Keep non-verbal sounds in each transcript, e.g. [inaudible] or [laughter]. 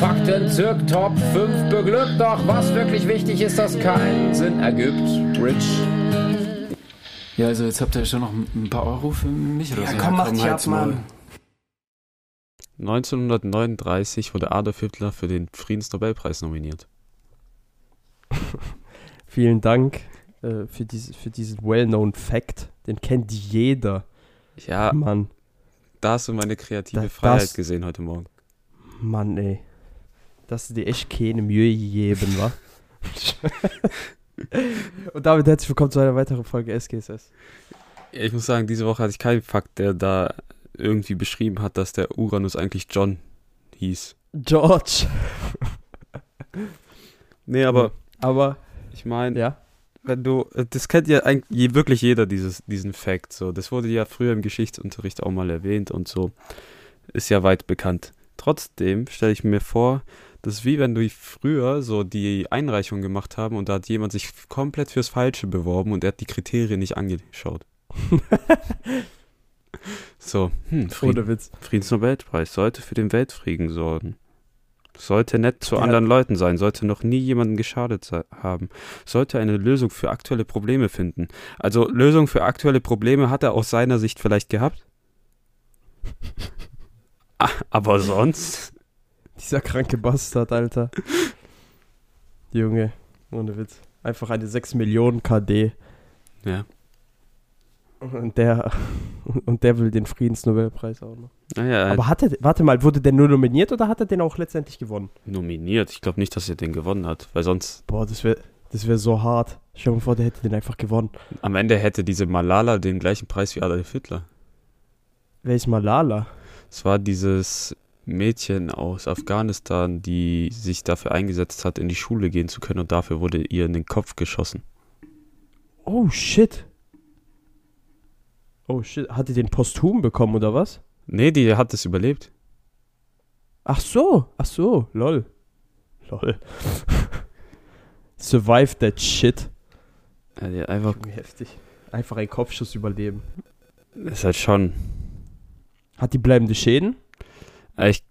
Fakten zirk Top 5 beglückt, doch was wirklich wichtig ist, dass keinen Sinn ergibt. Rich. Ja, also jetzt habt ihr schon noch ein paar Euro für mich oder Ja, so. komm, mach dich ab. Mann. 1939 wurde Adolf Hitler für den Friedensnobelpreis nominiert. [laughs] Vielen Dank äh, für, diese, für diesen well-known Fact. Den kennt jeder. Ja, Mann, da hast du meine kreative Da- Freiheit das- gesehen heute Morgen. Mann, ey. Dass du dir echt keine Mühe gegeben, wa? [laughs] Und damit herzlich willkommen zu einer weiteren Folge SGSS. Ich muss sagen, diese Woche hatte ich keinen Fakt, der da irgendwie beschrieben hat, dass der Uranus eigentlich John hieß. George. Nee, aber Aber, ich meine, ja. wenn du, das kennt ja eigentlich wirklich jeder, dieses, diesen Fact. So. Das wurde ja früher im Geschichtsunterricht auch mal erwähnt und so. Ist ja weit bekannt. Trotzdem stelle ich mir vor, das ist wie wenn du früher so die Einreichung gemacht haben und da hat jemand sich komplett fürs Falsche beworben und er hat die Kriterien nicht angeschaut. [laughs] So, hm, Frieden, Ohne Witz. Friedensnobelpreis sollte für den Weltfrieden sorgen. Sollte nett zu Ja. anderen Leuten sein, sollte noch nie jemanden geschadet haben, sollte eine Lösung für aktuelle Probleme finden. Also Lösung für aktuelle Probleme hat er aus seiner Sicht vielleicht gehabt. [laughs] Ah, Aber sonst? Dieser kranke Bastard, Alter. Junge, ohne Witz. Einfach eine 6 Millionen KD. Ja. Und der, und der will den Friedensnobelpreis auch noch. Naja, Aber hat er, warte mal, wurde der nur nominiert oder hat er den auch letztendlich gewonnen? nominiert. Ich glaube nicht, dass er den gewonnen hat, weil sonst Boah, das wäre das wär so hart. Stell dir mal vor, der hätte den einfach gewonnen. am Ende hätte diese Malala den gleichen Preis wie Adolf Hitler. Wer ist Malala? Es war dieses Mädchen aus Afghanistan, die sich dafür eingesetzt hat, in die Schule gehen zu können und dafür wurde ihr in den Kopf geschossen. Oh, shit. Oh, shit. Hat die den posthum bekommen oder was? Nee, die hat es überlebt. Ach so, ach so, lol. Lol. [laughs] Survive that shit. Ja, die hat einfach, heftig. Einfach ein Kopfschuss überleben. ist halt schon. Hat die bleibende Schäden? Ich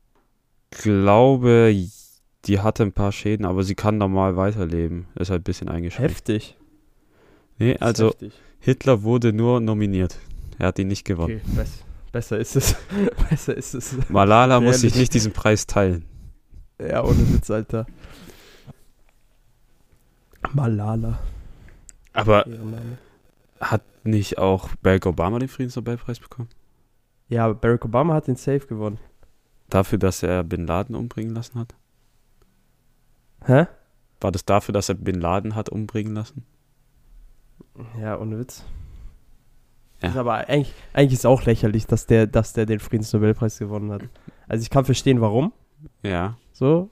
glaube, die hatte ein paar Schäden, aber sie kann normal weiterleben. Ist halt ein bisschen eingeschränkt. Heftig. Nee, also heftig. Hitler wurde nur nominiert. Er hat ihn nicht gewonnen. Okay, bess besser ist es. [laughs] besser ist es. Malala muss sich Ehrlich. nicht diesen Preis teilen. Ja, ohne Witz, Alter. Malala. Aber hat nicht auch Barack Obama den Friedensnobelpreis bekommen? Ja, aber Barack Obama hat den Safe gewonnen. Dafür, dass er Bin Laden umbringen lassen hat? Hä? War das dafür, dass er Bin Laden hat umbringen lassen? Ja, ohne Witz. Ja. Ist aber eigentlich, eigentlich ist auch lächerlich, dass der, dass der den Friedensnobelpreis gewonnen hat. Also ich kann verstehen, warum. Ja. So.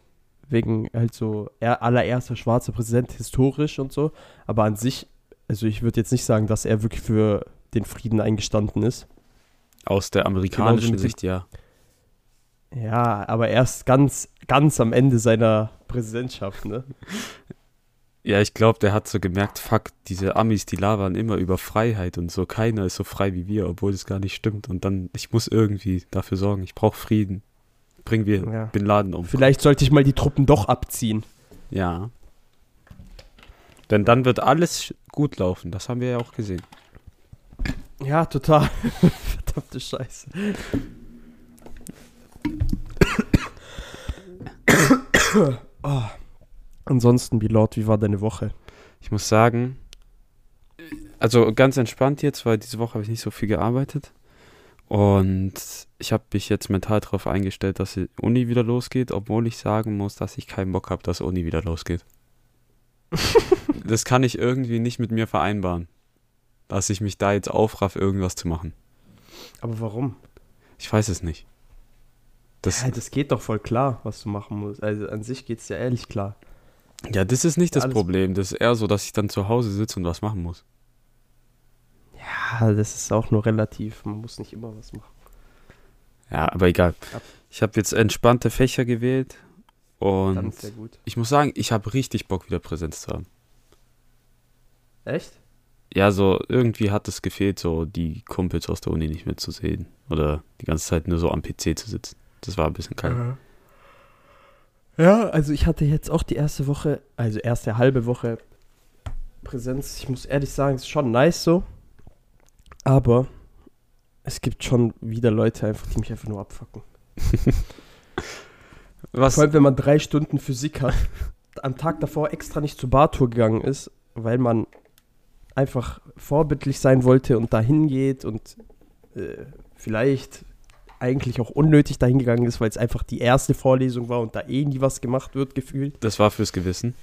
Wegen halt so er, allererster schwarzer Präsident historisch und so. Aber an sich, also ich würde jetzt nicht sagen, dass er wirklich für den Frieden eingestanden ist. Aus der amerikanischen mit dem- Sicht, ja. Ja, aber erst ganz, ganz am Ende seiner Präsidentschaft, ne? [laughs] Ja, ich glaube, der hat so gemerkt, fuck, diese Amis, die labern immer über Freiheit und so. Keiner ist so frei wie wir, obwohl das gar nicht stimmt. Und dann, ich muss irgendwie dafür sorgen, ich brauche Frieden. Bringen wir Ja. Bin Laden um. Vielleicht sollte ich mal die Truppen doch abziehen. Ja. Denn dann wird alles gut laufen. Das haben wir ja auch gesehen. Ja, total. [laughs] Verdammte Scheiße. Oh. Ansonsten, Bilord, wie war deine Woche? Ich muss sagen, also ganz entspannt jetzt, weil diese Woche habe ich nicht so viel gearbeitet. Und ich habe mich jetzt mental darauf eingestellt, dass die Uni wieder losgeht, obwohl ich sagen muss, dass ich keinen Bock habe, dass Uni wieder losgeht. [laughs] das kann ich irgendwie nicht mit mir vereinbaren, dass ich mich da jetzt aufraff, irgendwas zu machen. Aber warum? Ich weiß es nicht. Das, Ja, das geht doch voll klar, was du machen musst. Also an sich geht's ja ehrlich klar. Ja, das ist nicht das Alles- Problem. Das ist eher so, dass ich dann zu Hause sitze und was machen muss. Ja, das ist auch nur relativ. Man muss nicht immer was machen. Ja, aber egal. Ich habe jetzt entspannte Fächer gewählt Dann und ist ja gut. ich muss sagen, ich habe richtig Bock, wieder Präsenz zu haben. Echt? Ja, so irgendwie hat es gefehlt, so die Kumpels aus der Uni nicht mehr zu sehen oder die ganze Zeit nur so am PC zu sitzen. Das war ein bisschen kalt. Ja, also ich hatte jetzt auch die erste Woche, also erste halbe Woche Präsenz. Ich muss ehrlich sagen, es ist schon nice so. Aber es gibt schon wieder Leute einfach, die mich einfach nur abfacken. [laughs] Was? Vor allem, wenn man drei Stunden Physik hat, am Tag davor extra nicht zur Bartour gegangen ist, weil man einfach vorbildlich sein wollte und dahin geht und äh, vielleicht eigentlich auch unnötig dahin gegangen ist, weil es einfach die erste Vorlesung war und da eh nie was gemacht wird, gefühlt. Das war fürs Gewissen.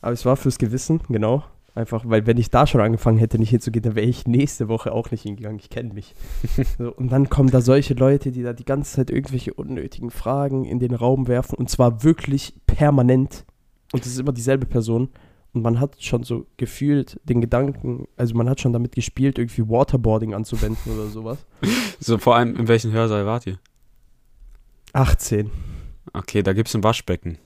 Aber es war fürs Gewissen, genau. Einfach, weil wenn ich da schon angefangen hätte, nicht hinzugehen, dann wäre ich nächste Woche auch nicht hingegangen. Ich kenne mich. [laughs] so, und dann kommen da solche Leute, die da die ganze Zeit irgendwelche unnötigen Fragen in den Raum werfen und zwar wirklich permanent. Und es ist immer dieselbe Person. Und man hat schon so gefühlt den Gedanken, also man hat schon damit gespielt, irgendwie Waterboarding anzuwenden oder sowas. So vor allem, in welchem Hörsaal wart ihr? 18. Okay, da gibt es ein Waschbecken.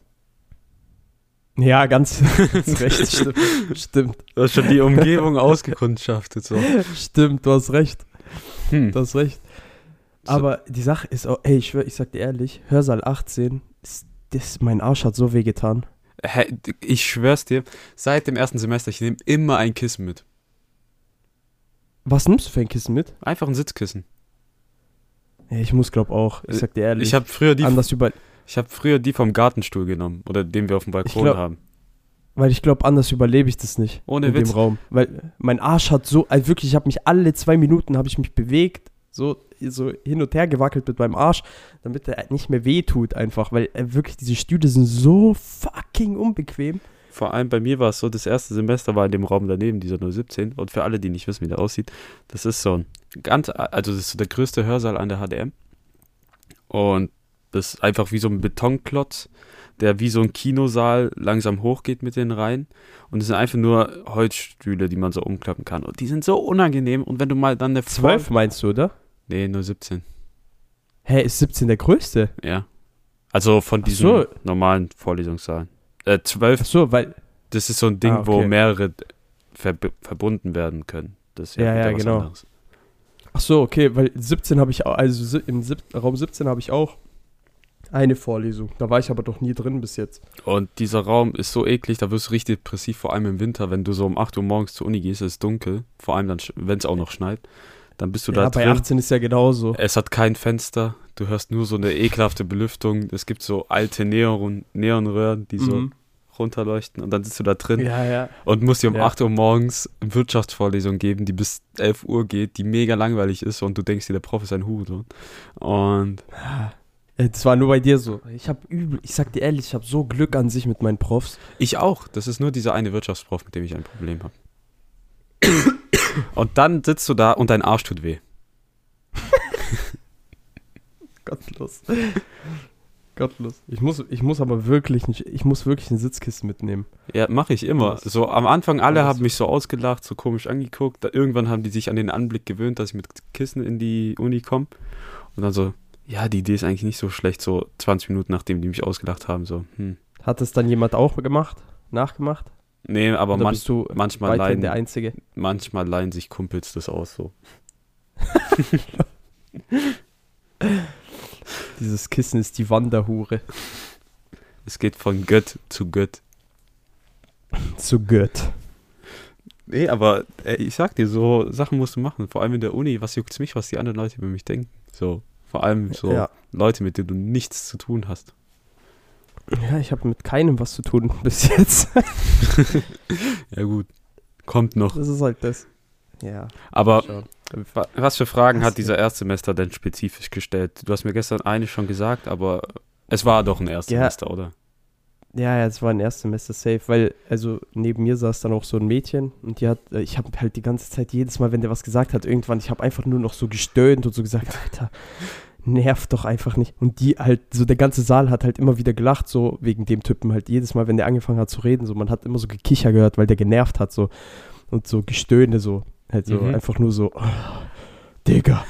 Ja, ganz, ganz recht. [laughs] Stimmt. Stimmt. Du hast schon die Umgebung ausgekundschaftet. So. Stimmt, du hast recht. Hm. Du hast recht. Aber die Sache ist auch, ey, ich schwör, ich sag dir ehrlich, Hörsaal 18, ist, das, mein Arsch hat so weh getan. Hä, ich schwör's dir, seit dem ersten Semester, ich nehme immer ein Kissen mit. Was nimmst du für ein Kissen mit? Einfach ein Sitzkissen. Ja, ich muss glaub auch, ich sag dir ehrlich. Ich habe früher die, anders über, ich habe früher die vom Gartenstuhl genommen oder den wir auf dem Balkon glaub- haben. weil ich glaube, anders überlebe ich das nicht Ohne in Witz. dem Raum. Weil mein Arsch hat so, also wirklich, ich habe mich alle zwei Minuten, habe ich mich bewegt, so, so hin und her gewackelt mit meinem Arsch, damit er nicht mehr weh tut einfach, weil äh, wirklich diese Stühle sind so fucking unbequem. Vor allem bei mir war es so, das erste Semester war in dem Raum daneben, dieser 017. Und für alle, die nicht wissen, wie der aussieht, das ist so ein ganz, also das ist so der größte Hörsaal an der HDM. Und das ist einfach wie so ein Betonklotz, der wie so ein Kinosaal langsam hochgeht mit den Reihen. Und es sind einfach nur Holzstühle, die man so umklappen kann. Und die sind so unangenehm. Und wenn du mal dann eine Zwölf meinst du, oder? Nee, nur 17. Hä, ist 17 der größte? Ja. Also von diesen so. normalen Vorlesungssaalen. Äh, 12 Ach so, weil, Das ist so ein Ding, Ah, wo okay. mehrere verb verbunden werden können. Das ist Ja, ja, was genau. anderes. ach so, okay, weil 17 habe ich auch, also im sieb Raum 17 habe ich auch eine Vorlesung. Da war ich aber doch nie drin bis jetzt. Und dieser Raum ist so eklig, da wirst du richtig depressiv, vor allem im Winter, wenn du so um 8 Uhr morgens zur Uni gehst, es ist dunkel, vor allem dann, wenn es auch noch schneit, dann bist du ja, da bei drin. 18 ist ja genauso. Es hat kein Fenster, du hörst nur so eine ekelhafte Belüftung. Es gibt so alte Neon Neonröhren, die so Mhm. runterleuchten und dann sitzt du da drin Ja, ja. und musst dir um Ja. 8 Uhr morgens eine Wirtschaftsvorlesung geben, die bis 11 Uhr geht, die mega langweilig ist und du denkst dir, der Prof ist ein Hurensohn. Und Äh, Das war nur bei dir so. Ich habe übel, ich sag dir ehrlich, ich habe so Glück an sich mit meinen Profs. Ich auch. Das ist nur dieser eine Wirtschaftsprof, mit dem ich ein Problem habe. [coughs] und dann sitzt du da und dein Arsch tut weh. [laughs] Gottlos. Gottlos. Ich muss, ich muss aber wirklich nicht, ich muss wirklich ein Sitzkissen mitnehmen. Ja, mache ich immer. So am Anfang alle haben mich so ausgelacht, so komisch angeguckt. Da, irgendwann haben die sich an den Anblick gewöhnt, dass ich mit Kissen in die Uni komme. Und dann so, ja, die Idee ist eigentlich nicht so schlecht, so 20 Minuten nachdem die mich ausgelacht haben, so, hm. Hat es dann jemand auch gemacht? Nachgemacht? Nee, aber man, bist du manchmal leihen, der Einzige? manchmal leihen sich Kumpels das aus, so. [laughs] Dieses Kissen ist die Wanderhure. Es geht von Gött zu Gött. Zu gut. Nee, aber ey, ich sag dir, so Sachen musst du machen. Vor allem in der Uni, was juckt's mich, was die anderen Leute über mich denken. So, vor allem so Ja. Leute, mit denen du nichts zu tun hast. Ja, ich habe mit keinem was zu tun [laughs] bis jetzt. [laughs] Ja gut, kommt noch. Das ist halt das. Ja. Aber was für Fragen Was hat dieser Erstsemester denn spezifisch gestellt? Du hast mir gestern eine schon gesagt, aber es war doch ein Erstsemester, oder? Ja, ja, es war ein Erstsemester safe, weil, also neben mir saß dann auch so ein Mädchen und die hat, äh, ich habe halt die ganze Zeit, jedes Mal, wenn der was gesagt hat, irgendwann, ich habe einfach nur noch so gestöhnt und so gesagt, Alter, nervt doch einfach nicht. Und die halt, so der ganze Saal hat halt immer wieder gelacht, so wegen dem Typen halt jedes Mal, wenn der angefangen hat zu reden, so man hat immer so Gekicher gehört, weil der genervt hat, so und so Gestöhne, so halt so Mhm. einfach nur so, oh, Digga.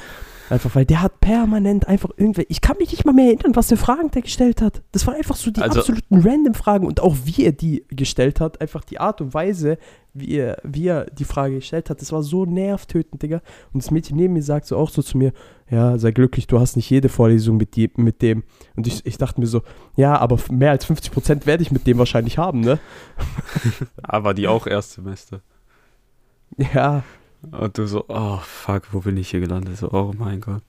Einfach, weil der hat permanent einfach irgendwelche. Ich kann mich nicht mal mehr erinnern, was für Fragen der gestellt hat. Das waren einfach so die Also- absoluten random Fragen und auch wie er die gestellt hat, einfach die Art und Weise, wie er, wie er die Frage gestellt hat, das war so nervtötend, Digga. Und das Mädchen neben mir sagt so auch so zu mir, ja, sei glücklich, du hast nicht jede Vorlesung mit, die, mit dem. Und ich, ich dachte mir so, ja, aber mehr als 50 Prozent werde ich mit dem wahrscheinlich haben, ne? [laughs] Aber die auch Erstsemester. Ja, Und du so, oh fuck, wo bin ich hier gelandet? So, oh mein Gott.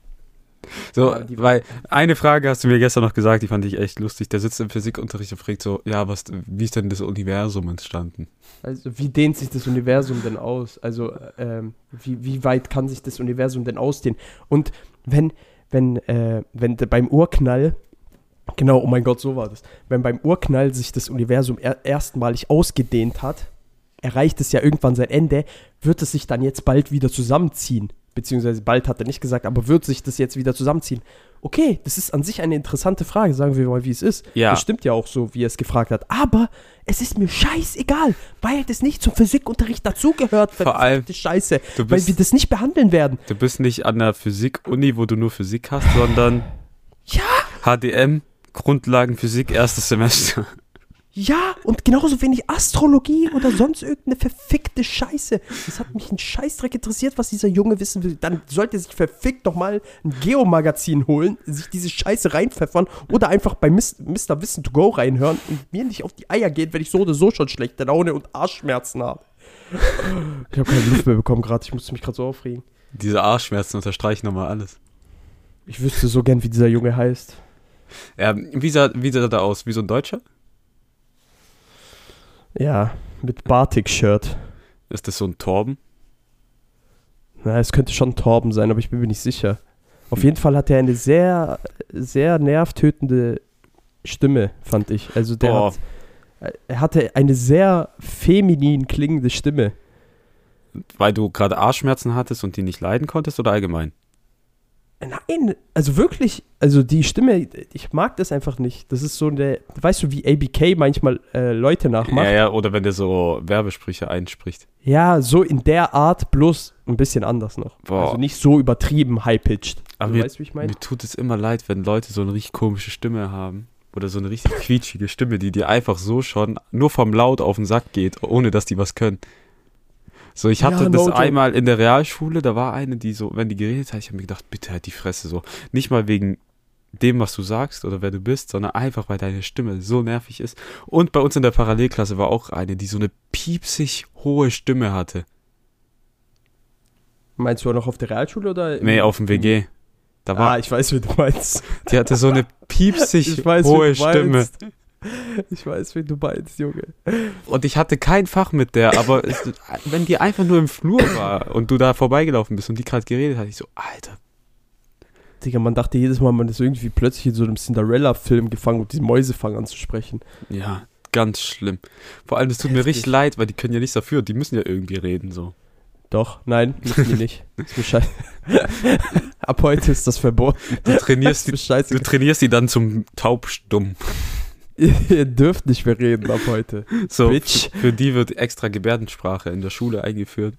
So, Ja, weil eine Frage hast du mir gestern noch gesagt, die fand ich echt lustig. Der sitzt im Physikunterricht und fragt so, ja, was, wie ist denn das Universum entstanden? Also wie dehnt sich das Universum denn aus? Also ähm, wie, wie weit kann sich das Universum denn ausdehnen? Und wenn, wenn, äh, wenn beim Urknall, genau, oh mein Gott, so war das, wenn beim Urknall sich das Universum er erstmalig ausgedehnt hat, erreicht es ja irgendwann sein Ende, wird es sich dann jetzt bald wieder zusammenziehen. Beziehungsweise bald hat er nicht gesagt, aber wird sich das jetzt wieder zusammenziehen? Okay, das ist an sich eine interessante Frage, sagen wir mal, wie es ist. Ja. Das stimmt ja auch so, wie er es gefragt hat. Aber es ist mir scheißegal, weil das nicht zum Physikunterricht dazugehört. Vor allem, Scheiße. Du Weil bist, wir das nicht behandeln werden. du bist nicht an der Physik-Uni, wo du nur Physik hast, sondern Ja, HDM, Grundlagenphysik, erstes Semester. Ja, und genauso wenig Astrologie oder sonst irgendeine verfickte Scheiße. Das hat mich einen Scheißdreck interessiert, was dieser Junge wissen will. Dann sollte er sich verfickt doch mal ein Geo-Magazin holen, sich diese Scheiße reinpfeffern oder einfach bei Mr. Wissen to Go reinhören und mir nicht auf die Eier geht, wenn ich so oder so schon schlechte Laune und Arschschmerzen habe. Ich habe keine Luft mehr bekommen gerade. Ich musste mich gerade so aufregen. Diese Arschschmerzen unterstreichen nochmal alles. Ich wüsste so gern, wie dieser Junge heißt. Ja, wie sah, wie sah er da aus? Wie so ein Deutscher? Ja, mit Batik-Shirt. Ist das so ein Torben? Na, es könnte schon Torben sein, aber ich bin mir nicht sicher. Auf jeden Fall hat er eine sehr, sehr nervtötende Stimme, fand ich. Also der Boah. hat, er hatte eine sehr feminin klingende Stimme. Weil du gerade Arschschmerzen hattest und die nicht leiden konntest oder allgemein? Nein, also wirklich, also die Stimme, ich mag das einfach nicht. Das ist so eine, weißt du, wie ABK manchmal äh, Leute nachmacht? Ja, ja, oder wenn der so Werbesprüche einspricht. Ja, so in der Art, bloß ein bisschen anders noch. Boah. Also nicht so übertrieben high-pitched. Aber du mir- weißt, wie ich meine? Mir tut es immer leid, wenn Leute so eine richtig komische Stimme haben. Oder so eine richtig [laughs] quietschige Stimme, die dir einfach so schon nur vom Laut auf den Sack geht, ohne dass die was können. So, ich hatte Ja, das einmal in der Realschule, da war eine, die so, wenn die geredet hat, ich habe mir gedacht, bitte halt die Fresse so. Nicht mal wegen dem, was du sagst oder wer du bist, sondern einfach, weil deine Stimme so nervig ist. Und bei uns in der Parallelklasse war auch eine, die so eine piepsig hohe Stimme hatte. Meinst du auch noch auf der Realschule oder? Nee, auf dem WG. Da war, Ah, ich weiß, wie du meinst. die hatte so eine [laughs] piepsig Ich weiß, hohe wie du Stimme. meinst. [laughs] Ich weiß, wie du meinst, Junge. Und ich hatte kein Fach mit der, aber es, wenn die einfach nur im Flur war und du da vorbeigelaufen bist und die gerade geredet hat, ich so, Alter. Digga, man dachte jedes Mal, man ist irgendwie plötzlich in so einem Cinderella-Film gefangen und die Mäuse fangen an zu sprechen. Ja, ganz schlimm. Vor allem, es tut mir Heftig. richtig leid, weil die können ja nichts dafür, die müssen ja irgendwie reden, so. Doch, nein, müssen die nicht. [laughs] Ist mir scheiße. [laughs] Ab heute ist das verboten. Du trainierst, die, mir du trainierst die dann zum Taubstumm. Ihr dürft nicht mehr reden ab heute. [laughs] So, Bitch. Für, für die wird extra Gebärdensprache in der Schule eingeführt.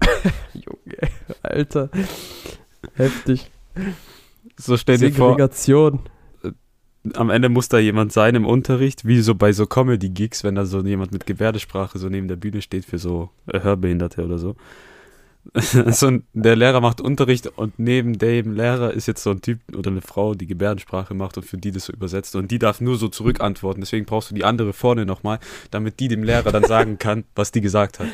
[laughs] Junge, Alter. Heftig. So stell dir vor, Segregation. am Ende muss da jemand sein im Unterricht, wie so bei so Comedy-Gigs, wenn da so jemand mit Gebärdensprache so neben der Bühne steht für so äh, Hörbehinderte oder so. [laughs] so ein, der Lehrer macht Unterricht und neben dem Lehrer ist jetzt so ein Typ oder eine Frau, die Gebärdensprache macht und für die das so übersetzt und die darf nur so zurückantworten. Deswegen brauchst du die andere vorne nochmal, damit die dem Lehrer dann sagen [laughs] kann, was die gesagt hat.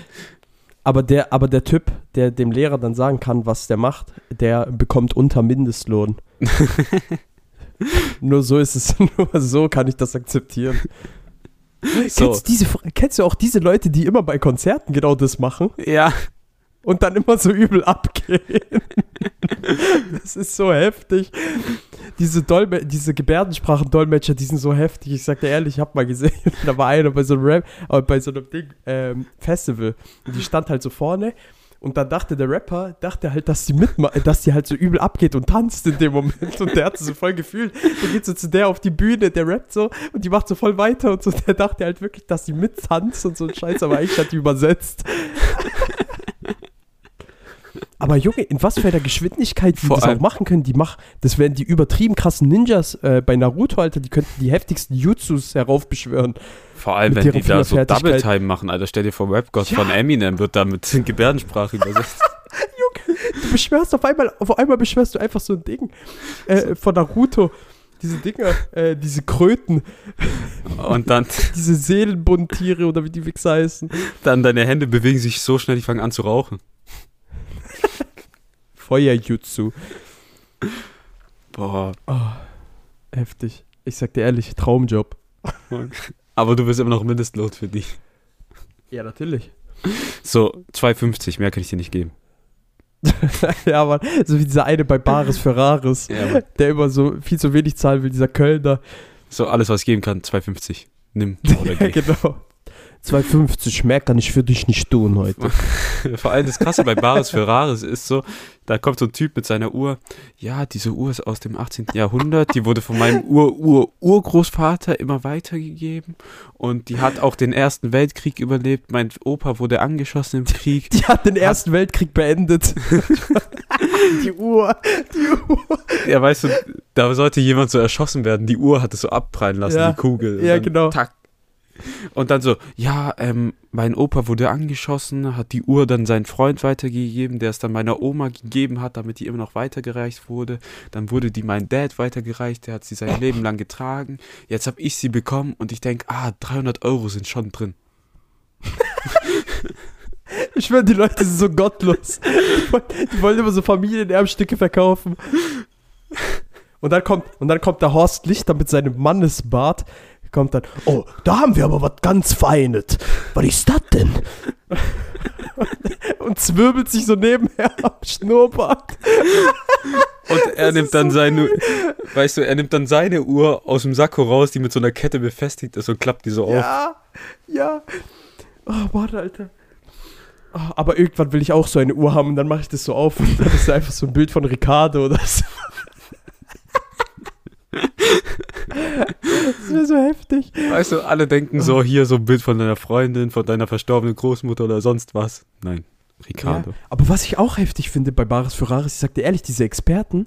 Aber der, aber der Typ, der dem Lehrer dann sagen kann, was der macht, der bekommt unter Mindestlohn. [laughs] nur so ist es, nur so kann ich das akzeptieren. So. Kennst, diese, kennst du auch diese Leute, die immer bei Konzerten genau das machen Ja, und dann immer so übel abgehen? [laughs] das ist so heftig. Diese, Dolme diese Gebärdensprachen-Dolmetscher, die sind so heftig. Ich sag dir ehrlich, ich hab mal gesehen, [laughs] da war einer bei so einem Rap, äh, bei so einem Ding, ähm, Festival. Und die stand halt so vorne Und dann dachte der Rapper, dachte halt, dass die mitma dass die halt so übel abgeht und tanzt in dem Moment. Und der hat so voll gefühlt. Der geht so zu der auf die Bühne, der rappt so und die macht so voll weiter und so. Der dachte halt wirklich, dass die mittanzt und so ein Scheiß, aber eigentlich hat die übersetzt. Aber Junge, in was für einer Geschwindigkeit die Vor das auch machen können, die mach, das wären die übertrieben krassen Ninjas äh, bei Naruto, Alter, die könnten die heftigsten Jutsus heraufbeschwören. Vor allem, wenn die da so. Double Time machen, Alter. Stell dir vor, Rap-Gott Ja. von Eminem wird da mit Gebärdensprache übersetzt. [laughs] Du beschwörst auf einmal, auf einmal beschwörst du einfach so ein Ding äh, von Naruto. Diese Dinger, äh, diese Kröten, Und dann, [laughs] diese Seelenbundtiere oder wie die Wichser heißen. dann deine Hände bewegen sich so schnell, die fangen an zu rauchen. Feuerjutsu. Boah. Oh, heftig. Ich sag dir ehrlich, Traumjob. [laughs] Aber du bist immer noch Mindestlohn für dich. Ja, natürlich. So, 2,50, mehr kann ich dir nicht geben. [laughs] ja, Mann, so wie dieser eine bei Bares Ferraris, Ja, der immer so viel zu wenig zahlen will, dieser Kölner. So, alles, was ich geben kann, 2,50. Nimm [laughs] oder Ja, genau. 2,50, mehr kann ich für dich nicht tun heute. [laughs] Vor allem das Krasse bei Bares Ferraris ist so, da kommt so ein Typ mit seiner Uhr. Ja, diese Uhr ist aus dem 18. Jahrhundert. Die wurde von meinem Ur-Ur-Urgroßvater immer weitergegeben. Und die hat auch den Ersten Weltkrieg überlebt. Mein Opa wurde angeschossen im Krieg. Die hat den Ersten Weltkrieg beendet. [laughs] die Uhr. Die Uhr. Ja, weißt du, da sollte jemand so erschossen werden. Die Uhr hat es so abprallen lassen, Ja, die Kugel. Ja, genau. Tack. Und dann so, ja, ähm, mein Opa wurde angeschossen, hat die Uhr dann seinen Freund weitergegeben, der es dann meiner Oma gegeben hat, damit die immer noch weitergereicht wurde. Dann wurde die mein Dad weitergereicht, der hat sie sein Leben lang getragen. Jetzt habe ich sie bekommen und ich denke, ah, 300 Euro sind schon drin. [laughs] Ich schwöre, die Leute sind so gottlos. Die wollen, immer so Familienerbstücke verkaufen. Und dann kommt, und dann kommt der Horst Lichter mit seinem Mannesbart. Kommt dann, oh, da haben wir aber was ganz Feines. Was ist das denn? [laughs] Und zwirbelt sich so nebenher am Schnurrbart. Und er Das nimmt dann so seine, weißt du, er nimmt dann seine Uhr aus dem Sakko raus, die mit so einer Kette befestigt ist und klappt die so auf. Ja, ja. Oh, Mann, Alter. Oh, aber irgendwann will ich auch so eine Uhr haben und dann mache ich das so auf und dann ist einfach so ein Bild von Ricardo oder so. Das wäre so heftig. Weißt du, alle denken so, hier so ein Bild von deiner Freundin, von deiner verstorbenen Großmutter oder sonst was. Nein, Ricardo. Ja, aber was ich auch heftig finde bei Baris Ferraris, ich sag dir ehrlich, diese Experten,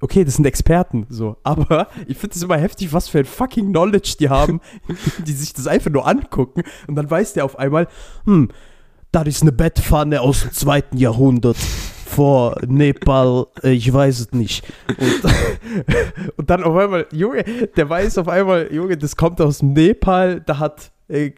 okay, das sind Experten, so, aber ich finde es immer heftig, was für ein fucking Knowledge die haben, [laughs] die sich das einfach nur angucken und dann weiß der auf einmal, hm, das ist eine Bettpfanne aus dem zweiten Jahrhundert vor Nepal, äh, ich weiß es nicht. Und, [laughs] und dann auf einmal, Junge, der weiß auf einmal, Junge, das kommt aus Nepal, da hat, äh,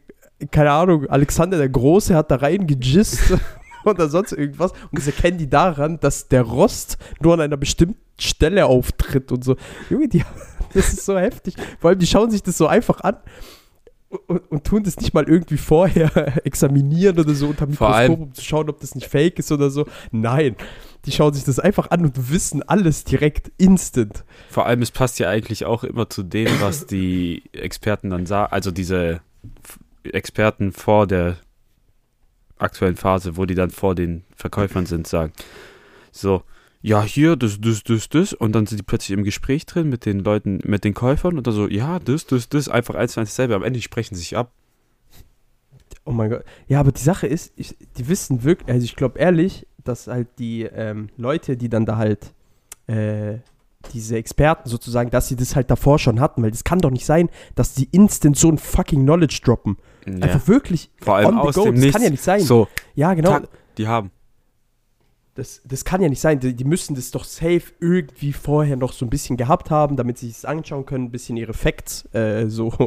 keine Ahnung, Alexander der Große hat da reingejist [laughs] oder sonst irgendwas. Und das erkennen die daran, dass der Rost nur an einer bestimmten Stelle auftritt und so. Junge, die, [laughs] das ist so heftig. Vor allem, die schauen sich das so einfach an. Und, und tun das nicht mal irgendwie vorher [laughs] examinieren oder so unter Mikroskop, um zu schauen, ob das nicht fake ist oder so. Nein, die schauen sich das einfach an und wissen alles direkt instant. Vor allem, es passt ja eigentlich auch immer zu dem, was die Experten dann sagen, also diese Experten vor der aktuellen Phase, wo die dann vor den Verkäufern sind, sagen, so, ja, hier, das, das, das, das, und dann sind die plötzlich im Gespräch drin mit den Leuten, mit den Käufern und dann so, ja, das, das, das, einfach eins zu eins dasselbe, am Ende sprechen sich ab. Oh mein Gott. Ja, aber die Sache ist, ich, die wissen wirklich, also ich glaube ehrlich, dass halt die ähm, Leute, die dann da halt, äh, diese Experten sozusagen, dass sie das halt davor schon hatten, weil das kann doch nicht sein, dass die instant so ein fucking Knowledge droppen. Ja. Einfach wirklich Vor allem on the aus go. dem Das Nichts. kann ja nicht sein. So, ja, genau. tack, die haben. Das, das kann ja nicht sein. Die, die müssen das doch safe irgendwie vorher noch so ein bisschen gehabt haben, damit sie es anschauen können, ein bisschen ihre Facts äh, so [laughs]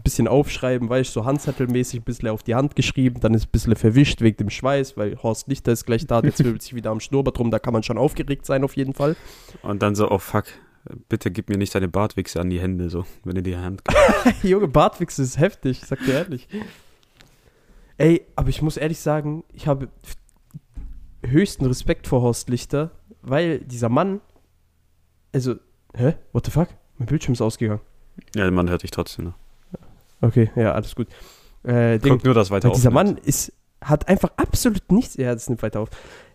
ein bisschen aufschreiben, weißt du, so handzettelmäßig ein bisschen auf die Hand geschrieben, dann ist ein bisschen verwischt wegen dem Schweiß, weil Horst Lichter ist gleich da, der [laughs] zwirbelt sich wieder am Schnurrbart rum, da kann man schon aufgeregt sein auf jeden Fall. Und dann so, oh fuck, bitte gib mir nicht deine Bartwichse an die Hände, so, wenn ihr die Hand [laughs] Junge, Bartwichse ist heftig, ich sag dir ehrlich. Ey, aber ich muss ehrlich sagen, ich habe höchsten Respekt vor Horst Lichter, weil dieser Mann, also, hä? What the fuck? Mein Bildschirm ist ausgegangen. Ja, man hört dich trotzdem noch. Okay, ja, alles gut. Äh, Guck nur, dass weiter weil dieser. Mann ist, hat einfach absolut nichts, ja, das nimmt weiter auf.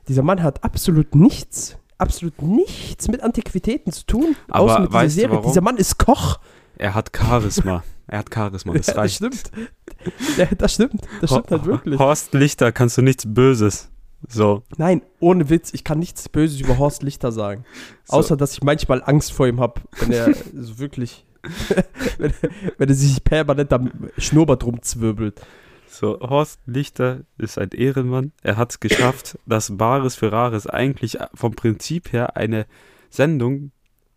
Dieser Mann hat absolut nichts, absolut nichts mit Antiquitäten zu tun, Aber außer mit dieser weißt du Serie. Dieser Mann ist Koch. Er hat Charisma. er hat Charisma, das [laughs] Ja, das reicht. stimmt. [laughs] Ja, das stimmt. Das stimmt halt wirklich. Horst Lichter kannst du nichts Böses. So. Nein, ohne Witz, ich kann nichts Böses über Horst Lichter sagen. [laughs] so. Außer, dass ich manchmal Angst vor ihm habe, wenn er [laughs] so wirklich, [laughs] wenn, wenn er sich permanent am Schnurrbart rumzwirbelt. So, Horst Lichter ist ein Ehrenmann. Er hat es geschafft, dass Bares für Rares eigentlich vom Prinzip her eine Sendung,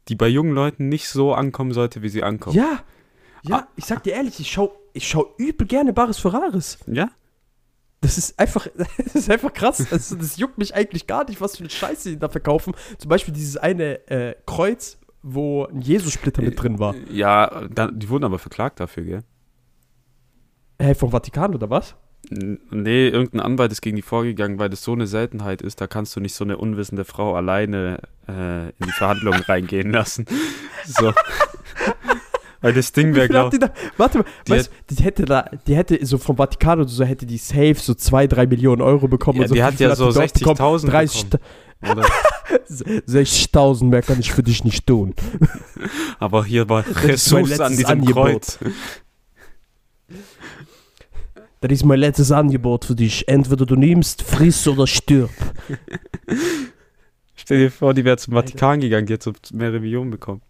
die bei jungen Leuten nicht so ankommen sollte, wie sie ankommt. Ja, ja, Ah. ich sag dir ehrlich, ich schau, ich schau übel gerne Bares für Rares. Ja? Das ist einfach, [laughs] das ist einfach krass. Das, das juckt mich eigentlich gar nicht, was für eine Scheiße die da verkaufen. Zum Beispiel dieses eine äh, Kreuz, wo ein Jesus-Splitter mit drin war. Ja, da, die wurden aber verklagt dafür, gell? Hey, vom Vatikan oder was? Nee, irgendein Anwalt ist gegen die vorgegangen, weil das so eine Seltenheit ist, da kannst du nicht so eine unwissende Frau alleine äh, in die Verhandlungen [laughs] reingehen lassen. So. [laughs] weil das Ding wäre, viel hat glaub die da, warte mal, Die weißt du, die hätte da, die hätte so vom Vatikan oder so, hätte die safe so 2, 3 Millionen Euro bekommen. Ja, und so. die hat ja so die dort bekommen? 60.000 30 bekommen. oder? [laughs] 60.000 mehr kann ich für dich nicht tun. [laughs] Aber hier war Jesus an diesem Angebot. Kreuz. [laughs] Das ist mein letztes Angebot für dich. Entweder du nimmst, friss oder stirb. Stell dir vor, die wäre zum Vatikan gegangen, die hätte so mehrere Millionen bekommen.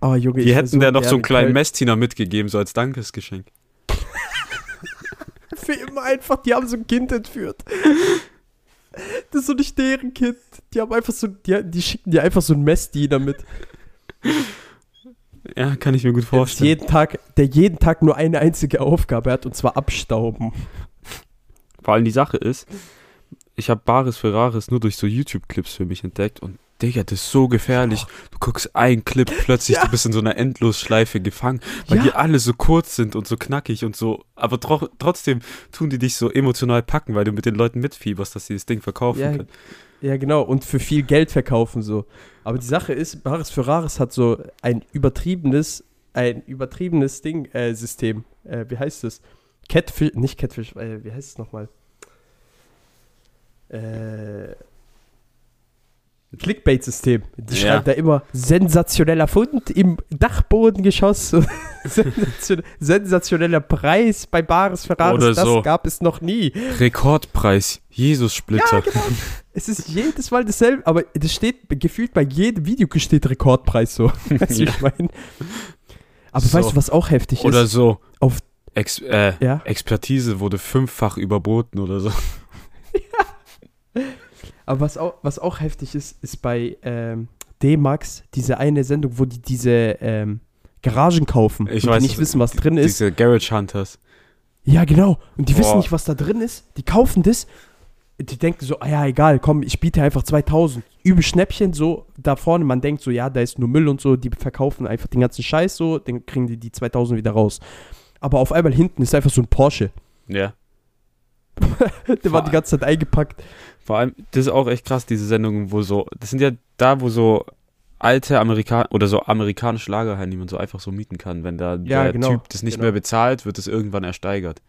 Oh, Junge, Die hätten der noch so einen kleinen. Messdiener mitgegeben, so als Dankesgeschenk. [laughs] Für immer einfach, die haben so ein Kind entführt. Das ist so nicht deren Kind. Die haben einfach so, die, die schicken dir einfach so einen Messdiener mit. Ja, kann ich mir gut Der vorstellen. jeden Tag, der jeden Tag nur eine einzige Aufgabe hat und zwar abstauben. Vor allem die Sache ist, ich habe Bares für Rares nur durch so YouTube-Clips für mich entdeckt und Digga, das ist so gefährlich. Du guckst einen Clip, [laughs] plötzlich Ja. du bist in so einer Endlosschleife gefangen, weil Ja. die alle so kurz sind und so knackig und so, aber tro trotzdem tun die dich so emotional packen, weil du mit den Leuten mitfieberst, dass sie das Ding verkaufen Ja, können. Ja, genau. Und für viel Geld verkaufen so. Aber die Sache ist, Bares für Rares hat so ein übertriebenes, ein übertriebenes Ding, äh, System. Äh, wie heißt es? Catfish, nicht Catfish, äh, wie heißt es nochmal? Äh, Clickbait-System. Die Ja. schreibt da immer sensationeller Fund im Dachbodengeschoss. [laughs] Sensation- Sensationeller Preis bei Bares. Oder das so. gab es noch nie. Rekordpreis, Jesus-Splitter. Ja, genau. Es ist jedes Mal dasselbe, aber das steht gefühlt bei jedem Video steht Rekordpreis so. [laughs] Weißt du, Ja. ich meine? Aber So. weißt du, was auch heftig Oder ist? so. Auf- Ex äh, Ja. Expertise wurde fünffach überboten oder so. Aber was auch, was auch heftig ist, ist bei ähm, D-Max diese eine Sendung, wo die diese ähm, Garagen kaufen Ich und weiß, die nicht wissen, was drin ist. Diese Garage Hunters. Ja, genau. Und die wissen Boah. nicht, was da drin ist. Die kaufen das. Die denken so, ah ja, egal, komm, ich biete einfach 2000. Übel Schnäppchen, so da vorne. Man denkt so, ja, da ist nur Müll und so. Die verkaufen einfach den ganzen Scheiß so. Dann kriegen die die 2000 wieder raus. Aber auf einmal hinten ist einfach so ein Porsche. Ja. [laughs] Der war die ganze Zeit eingepackt. Vor allem, das ist auch echt krass, diese Sendungen, wo so, das sind ja da, wo so alte Amerikan oder so amerikanische Lagerhallen, die man so einfach so mieten kann. Wenn da Ja, der genau, Typ das nicht genau. mehr bezahlt, wird es irgendwann ersteigert.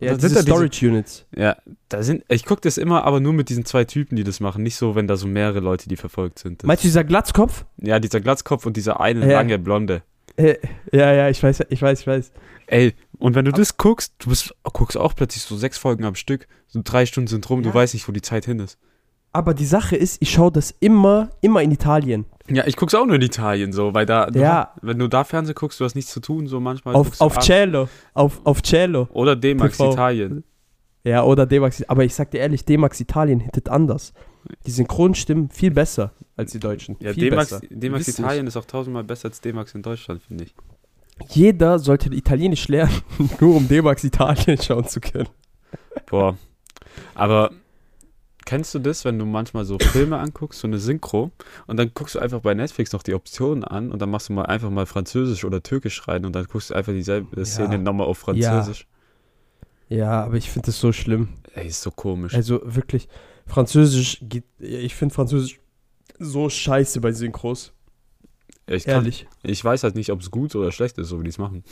Und Ja, diese sind da diese- Storage Units. Ja, da sind, ich gucke das immer, aber nur mit diesen zwei Typen, die das machen. Nicht so, wenn da so mehrere Leute, die verfolgt sind. Das, Meinst du dieser Glatzkopf? ja, dieser Glatzkopf und dieser eine Ja. lange Blonde. Äh, ja, ja, ich weiß, ich weiß, ich weiß. Ey, und wenn du das guckst, du bist, guckst auch plötzlich so sechs Folgen am Stück, so drei Stunden sind rum, Ja. du weißt nicht, wo die Zeit hin ist. Aber die Sache ist, ich schaue das immer, immer in Italien. Ja, ich guck's auch nur in Italien so, weil da, du Ja. hast- wenn du da Fernsehen guckst, du hast nichts zu tun, so manchmal. Auf, du auf ab- Cello. Auf, auf Cello. Oder D-Max. Italien. Ja, oder D-Max. Aber ich sag dir ehrlich, D-Max Italien hittet anders. Die Synchronstimmen viel besser als die Deutschen. Ja, D-Max. D-Max Italien ist auch tausendmal besser als D-Max in Deutschland, finde ich. Jeder sollte Italienisch lernen, [laughs] nur um D-Max Italien schauen zu können. Boah. Aber kennst du das, wenn du manchmal so Filme anguckst, so eine Synchro, und dann guckst du einfach bei Netflix noch die Optionen an und dann machst du mal einfach mal Französisch oder Türkisch rein und dann guckst du einfach dieselbe Szene nochmal auf Französisch. Ja, aber ich finde das so schlimm. Ey, ist so komisch. Also wirklich, Französisch geht. Ich finde Französisch so scheiße bei Synchros. ich, kann, Ehrlich. ich weiß halt nicht, ob es gut oder schlecht ist, so wie die es machen.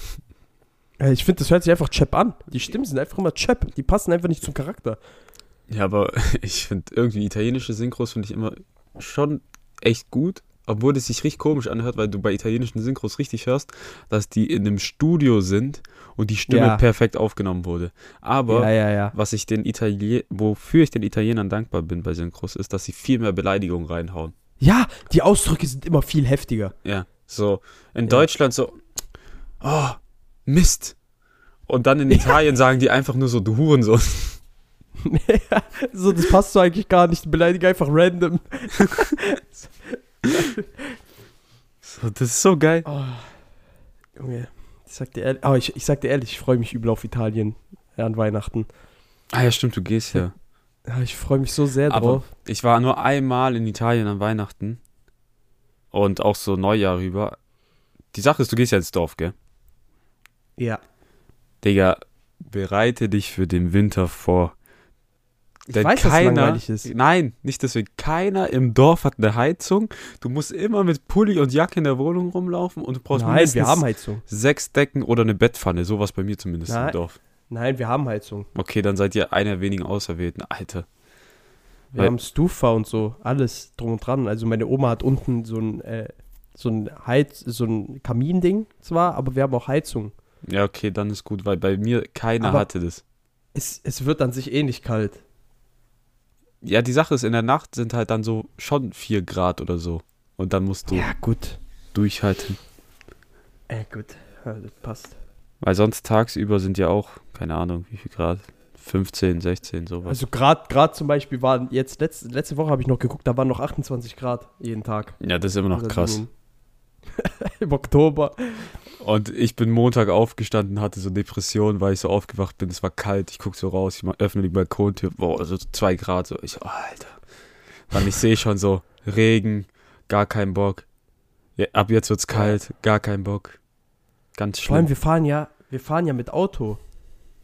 Ich finde, das hört sich einfach Chap an. Die Stimmen sind einfach immer Chap. Die passen einfach nicht zum Charakter. Ja, aber [laughs] ich finde irgendwie italienische Synchros finde ich immer schon echt gut, obwohl es sich richtig komisch anhört, weil du bei italienischen Synchros richtig hörst, dass die in einem Studio sind und die Stimme Ja. perfekt aufgenommen wurde. Aber ja, ja, was ich den Italien wofür ich den Italienern dankbar bin bei Synchros ist, dass sie viel mehr Beleidigungen reinhauen. Ja, die Ausdrücke sind immer viel heftiger. Ja, so in. Deutschland so oh, Mist. Und dann in Italien sagen die einfach nur so du Hurensohn. [laughs] so, das passt so eigentlich gar nicht. Die beleidigen einfach random. [laughs] So, das ist so geil. Oh, Junge, ich sag dir ehrlich, aber ich, ich sag dir ehrlich, ich freue mich übel auf Italien ja, an Weihnachten. Ah ja, stimmt, du gehst ja. Ja, ich freue mich so sehr Aber drauf. ich war nur einmal in Italien an Weihnachten und auch so Neujahr rüber. Die Sache ist, du gehst ja ins Dorf, gell? Ja. Digga, bereite dich für den Winter vor. Ich Denn weiß, keiner. Nein, nicht deswegen. Keiner im Dorf hat eine Heizung. Du musst immer mit Pulli und Jacke in der Wohnung rumlaufen und du brauchst Nein, mindestens wir haben Heizung. sechs Decken oder eine Bettpfanne. Sowas bei mir zumindest Nein. im Dorf. Nein, wir haben Heizung. Okay, dann seid ihr einer wenigen Auserwählten. Alter. Wir Weil- haben Stufa und so, alles drum und dran. Also meine Oma hat unten so ein, äh, so ein Heiz, so ein Kaminding zwar, aber wir haben auch Heizung. Ja, okay, dann ist gut, weil bei mir keiner Aber- hatte das. Es, es wird an sich eh nicht kalt. Ja, die Sache ist, in der Nacht sind halt dann so schon 4 Grad oder so. Und dann musst du Ja, gut. durchhalten. Äh, gut. Ja, das passt. Weil sonst tagsüber sind ja auch, keine Ahnung, wie viel Grad? 15, 16, sowas. Also gerade gerade zum Beispiel waren jetzt letzte, letzte Woche habe ich noch geguckt, da waren noch 28 Grad jeden Tag. ja, das ist immer noch Also krass. Im, [laughs] Im Oktober. Und ich bin Montag aufgestanden, hatte so Depressionen, weil ich so aufgewacht bin. Es war kalt, ich guck so raus, ich öffne die Balkontür, boah, so 2 Grad. So. Ich so, Alter. Dann ich sehe schon so, Regen, gar kein Bock. Ja, ab jetzt wird's kalt, gar kein Bock. Ganz Vor allem, schlimm. wir fahren ja, wir fahren ja mit Auto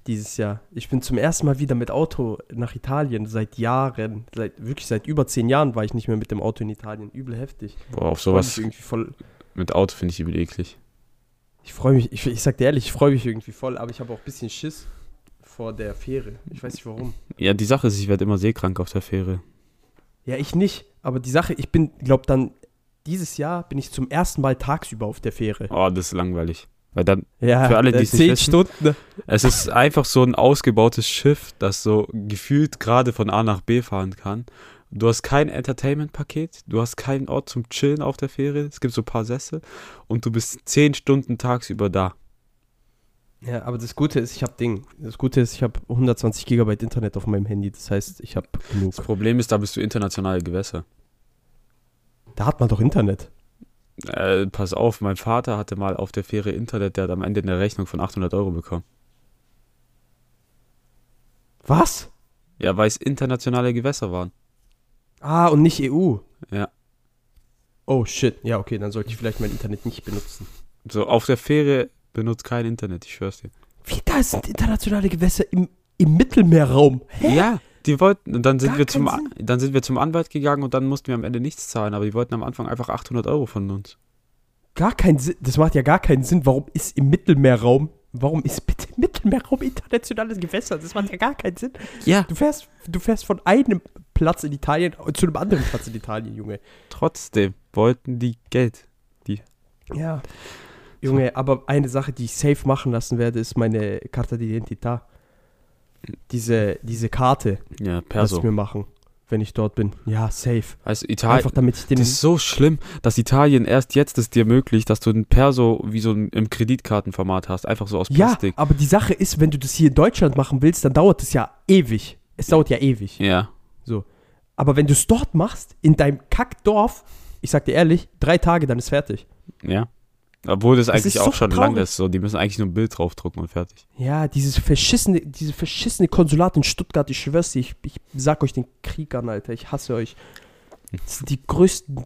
dieses Jahr. Ich bin zum ersten Mal wieder mit Auto nach Italien seit Jahren. Seit, wirklich seit über zehn Jahren war ich nicht mehr mit dem Auto in Italien. Übel heftig. Boah, auf sowas irgendwie voll. Mit Auto finde ich übel eklig. Ich freue mich, ich, ich sag dir ehrlich, ich freue mich irgendwie voll, aber ich habe auch ein bisschen Schiss vor der Fähre. Ich weiß nicht warum. Ja, die Sache ist, ich werde immer seekrank auf der Fähre. Ja, ich nicht. Aber die Sache, ich bin, glaub dann, dieses Jahr bin ich zum ersten Mal tagsüber auf der Fähre. Oh, das ist langweilig. Weil dann, Ja, Für alle, die es nicht zehn wissen. Stunden. es ist einfach so ein ausgebautes Schiff, das so gefühlt gerade von A nach B fahren kann. Du hast kein Entertainment-Paket, du hast keinen Ort zum Chillen auf der Fähre, es gibt so ein paar Sessel und du bist zehn Stunden tagsüber da. Ja, aber das Gute ist, ich habe Ding. Das Gute ist, ich habe 120 Gigabyte Internet auf meinem Handy. Das heißt, ich habe genug. Das Problem ist, da bist du internationale Gewässer. Da hat man doch Internet. Äh, pass auf, mein Vater hatte mal auf der Fähre Internet, der hat am Ende eine Rechnung von 800 Euro bekommen. Was? Ja, weil es internationale Gewässer waren. Ah, und nicht EU. Ja. Oh shit. Ja, okay, dann sollte ich vielleicht mein Internet nicht benutzen. So, auf der Fähre benutzt kein Internet, ich schwör's dir. Wie, da sind internationale Gewässer im, im Mittelmeerraum? Hä? Ja, die wollten, und dann sind Gar wir zum, dann sind wir zum Anwalt gegangen und dann mussten wir am Ende nichts zahlen, aber die wollten am Anfang einfach 800 Euro von uns. Gar keinen Sinn. Das macht ja gar keinen Sinn. Warum ist im Mittelmeerraum, warum ist bitte im Mittelmeerraum internationales Gewässer? Das macht ja gar keinen Sinn. Ja, Du fährst, du fährst von einem Platz in Italien zu einem anderen Platz in Italien, Junge. trotzdem wollten die Geld. Ja. Junge, aber eine Sache, die ich safe machen lassen werde, ist meine Carta d'Identità. Diese, diese Karte, Ja, lass Perso. ich mir machen, wenn ich dort bin. Ja, safe. Also Italien, Einfach damit ich den. das ist so schlimm, dass Italien erst jetzt es dir ermöglicht, dass du ein Perso wie so ein, im Kreditkartenformat hast, einfach so aus ja, Plastik. aber die Sache ist, wenn du das hier in Deutschland machen willst, dann dauert es ja ewig. Es dauert ja ewig. Ja. Aber wenn du es dort machst, in deinem Kackdorf, ich sag dir ehrlich, drei Tage, dann ist fertig. Ja. Obwohl das Das eigentlich auch so schon traurig. lang ist, so die müssen eigentlich nur ein Bild draufdrucken und fertig. Ja, dieses verschissene, diese verschissene Konsulat in Stuttgart, ich schwör's dir, ich, ich sag euch den Krieg an, Alter. Ich hasse euch. Das sind die größten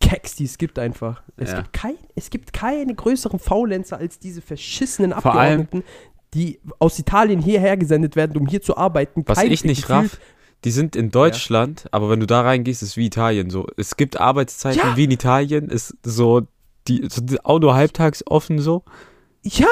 Keks, die es gibt einfach. Es, Ja. gibt, kein, es gibt keine größeren Faulenzer als diese verschissenen Vor Abgeordneten, die aus Italien hierher gesendet werden, um hier zu arbeiten. Was Kein- ich nicht raff, die sind in Deutschland, aber wenn du da reingehst, ist es wie Italien so. Es gibt Arbeitszeiten Ja. wie in Italien, ist so die, die auch nur halbtags offen so. Ja,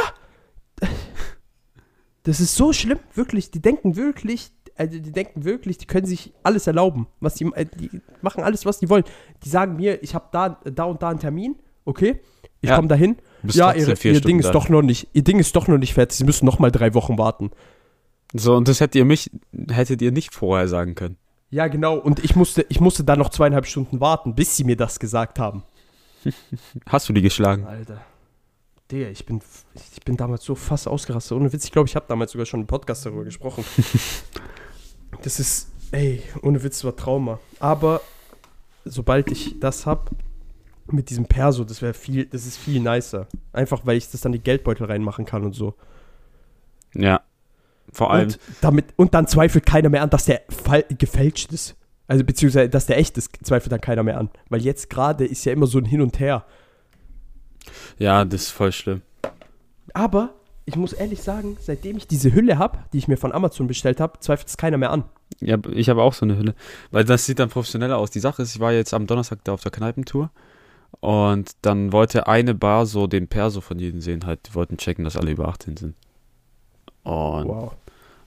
Das ist so schlimm, wirklich. Die denken wirklich, also die denken wirklich, die können sich alles erlauben. Was die, äh, die machen alles, was die wollen. Die sagen mir, ich habe da, da und da einen Termin, okay? Ich Ja. komme dahin. Ja, trotzdem ihr, Stunden Ding ist doch noch nicht, ihr Ding ist doch noch nicht fertig. Sie müssen noch mal drei Wochen warten. So, und das hättet ihr mich, hättet ihr nicht vorher sagen können. Ja, genau. Und ich musste, ich musste da noch zweieinhalb Stunden warten, bis sie mir das gesagt haben. [laughs] Hast du die geschlagen? Alter. Digga, ich bin, ich bin damals so fast ausgerastet. Ohne Witz, ich glaube, ich habe damals sogar schon im Podcast darüber gesprochen. [laughs] das ist, ey, ohne Witz, das war Trauma. Aber sobald ich das hab, mit diesem Perso, das wäre viel, das ist viel nicer. Einfach, weil ich das dann in die Geldbeutel reinmachen kann und so. Ja. Vor allem, Und, damit, und dann zweifelt keiner mehr an, dass der fall, gefälscht ist. Also beziehungsweise, dass der echt ist, zweifelt dann keiner mehr an. Weil jetzt gerade ist ja immer so ein Hin und Her. ja, das ist voll schlimm. Aber ich muss ehrlich sagen, seitdem ich diese Hülle habe, die ich mir von Amazon bestellt habe, zweifelt es keiner mehr an. Ja, ich habe auch so eine Hülle. Weil das sieht dann professioneller aus. Die Sache ist, ich war jetzt am Donnerstag da auf der Kneipentour und dann wollte eine Bar so den Perso von jedem sehen, halt, die wollten checken, dass alle über 18 sind. Und Wow.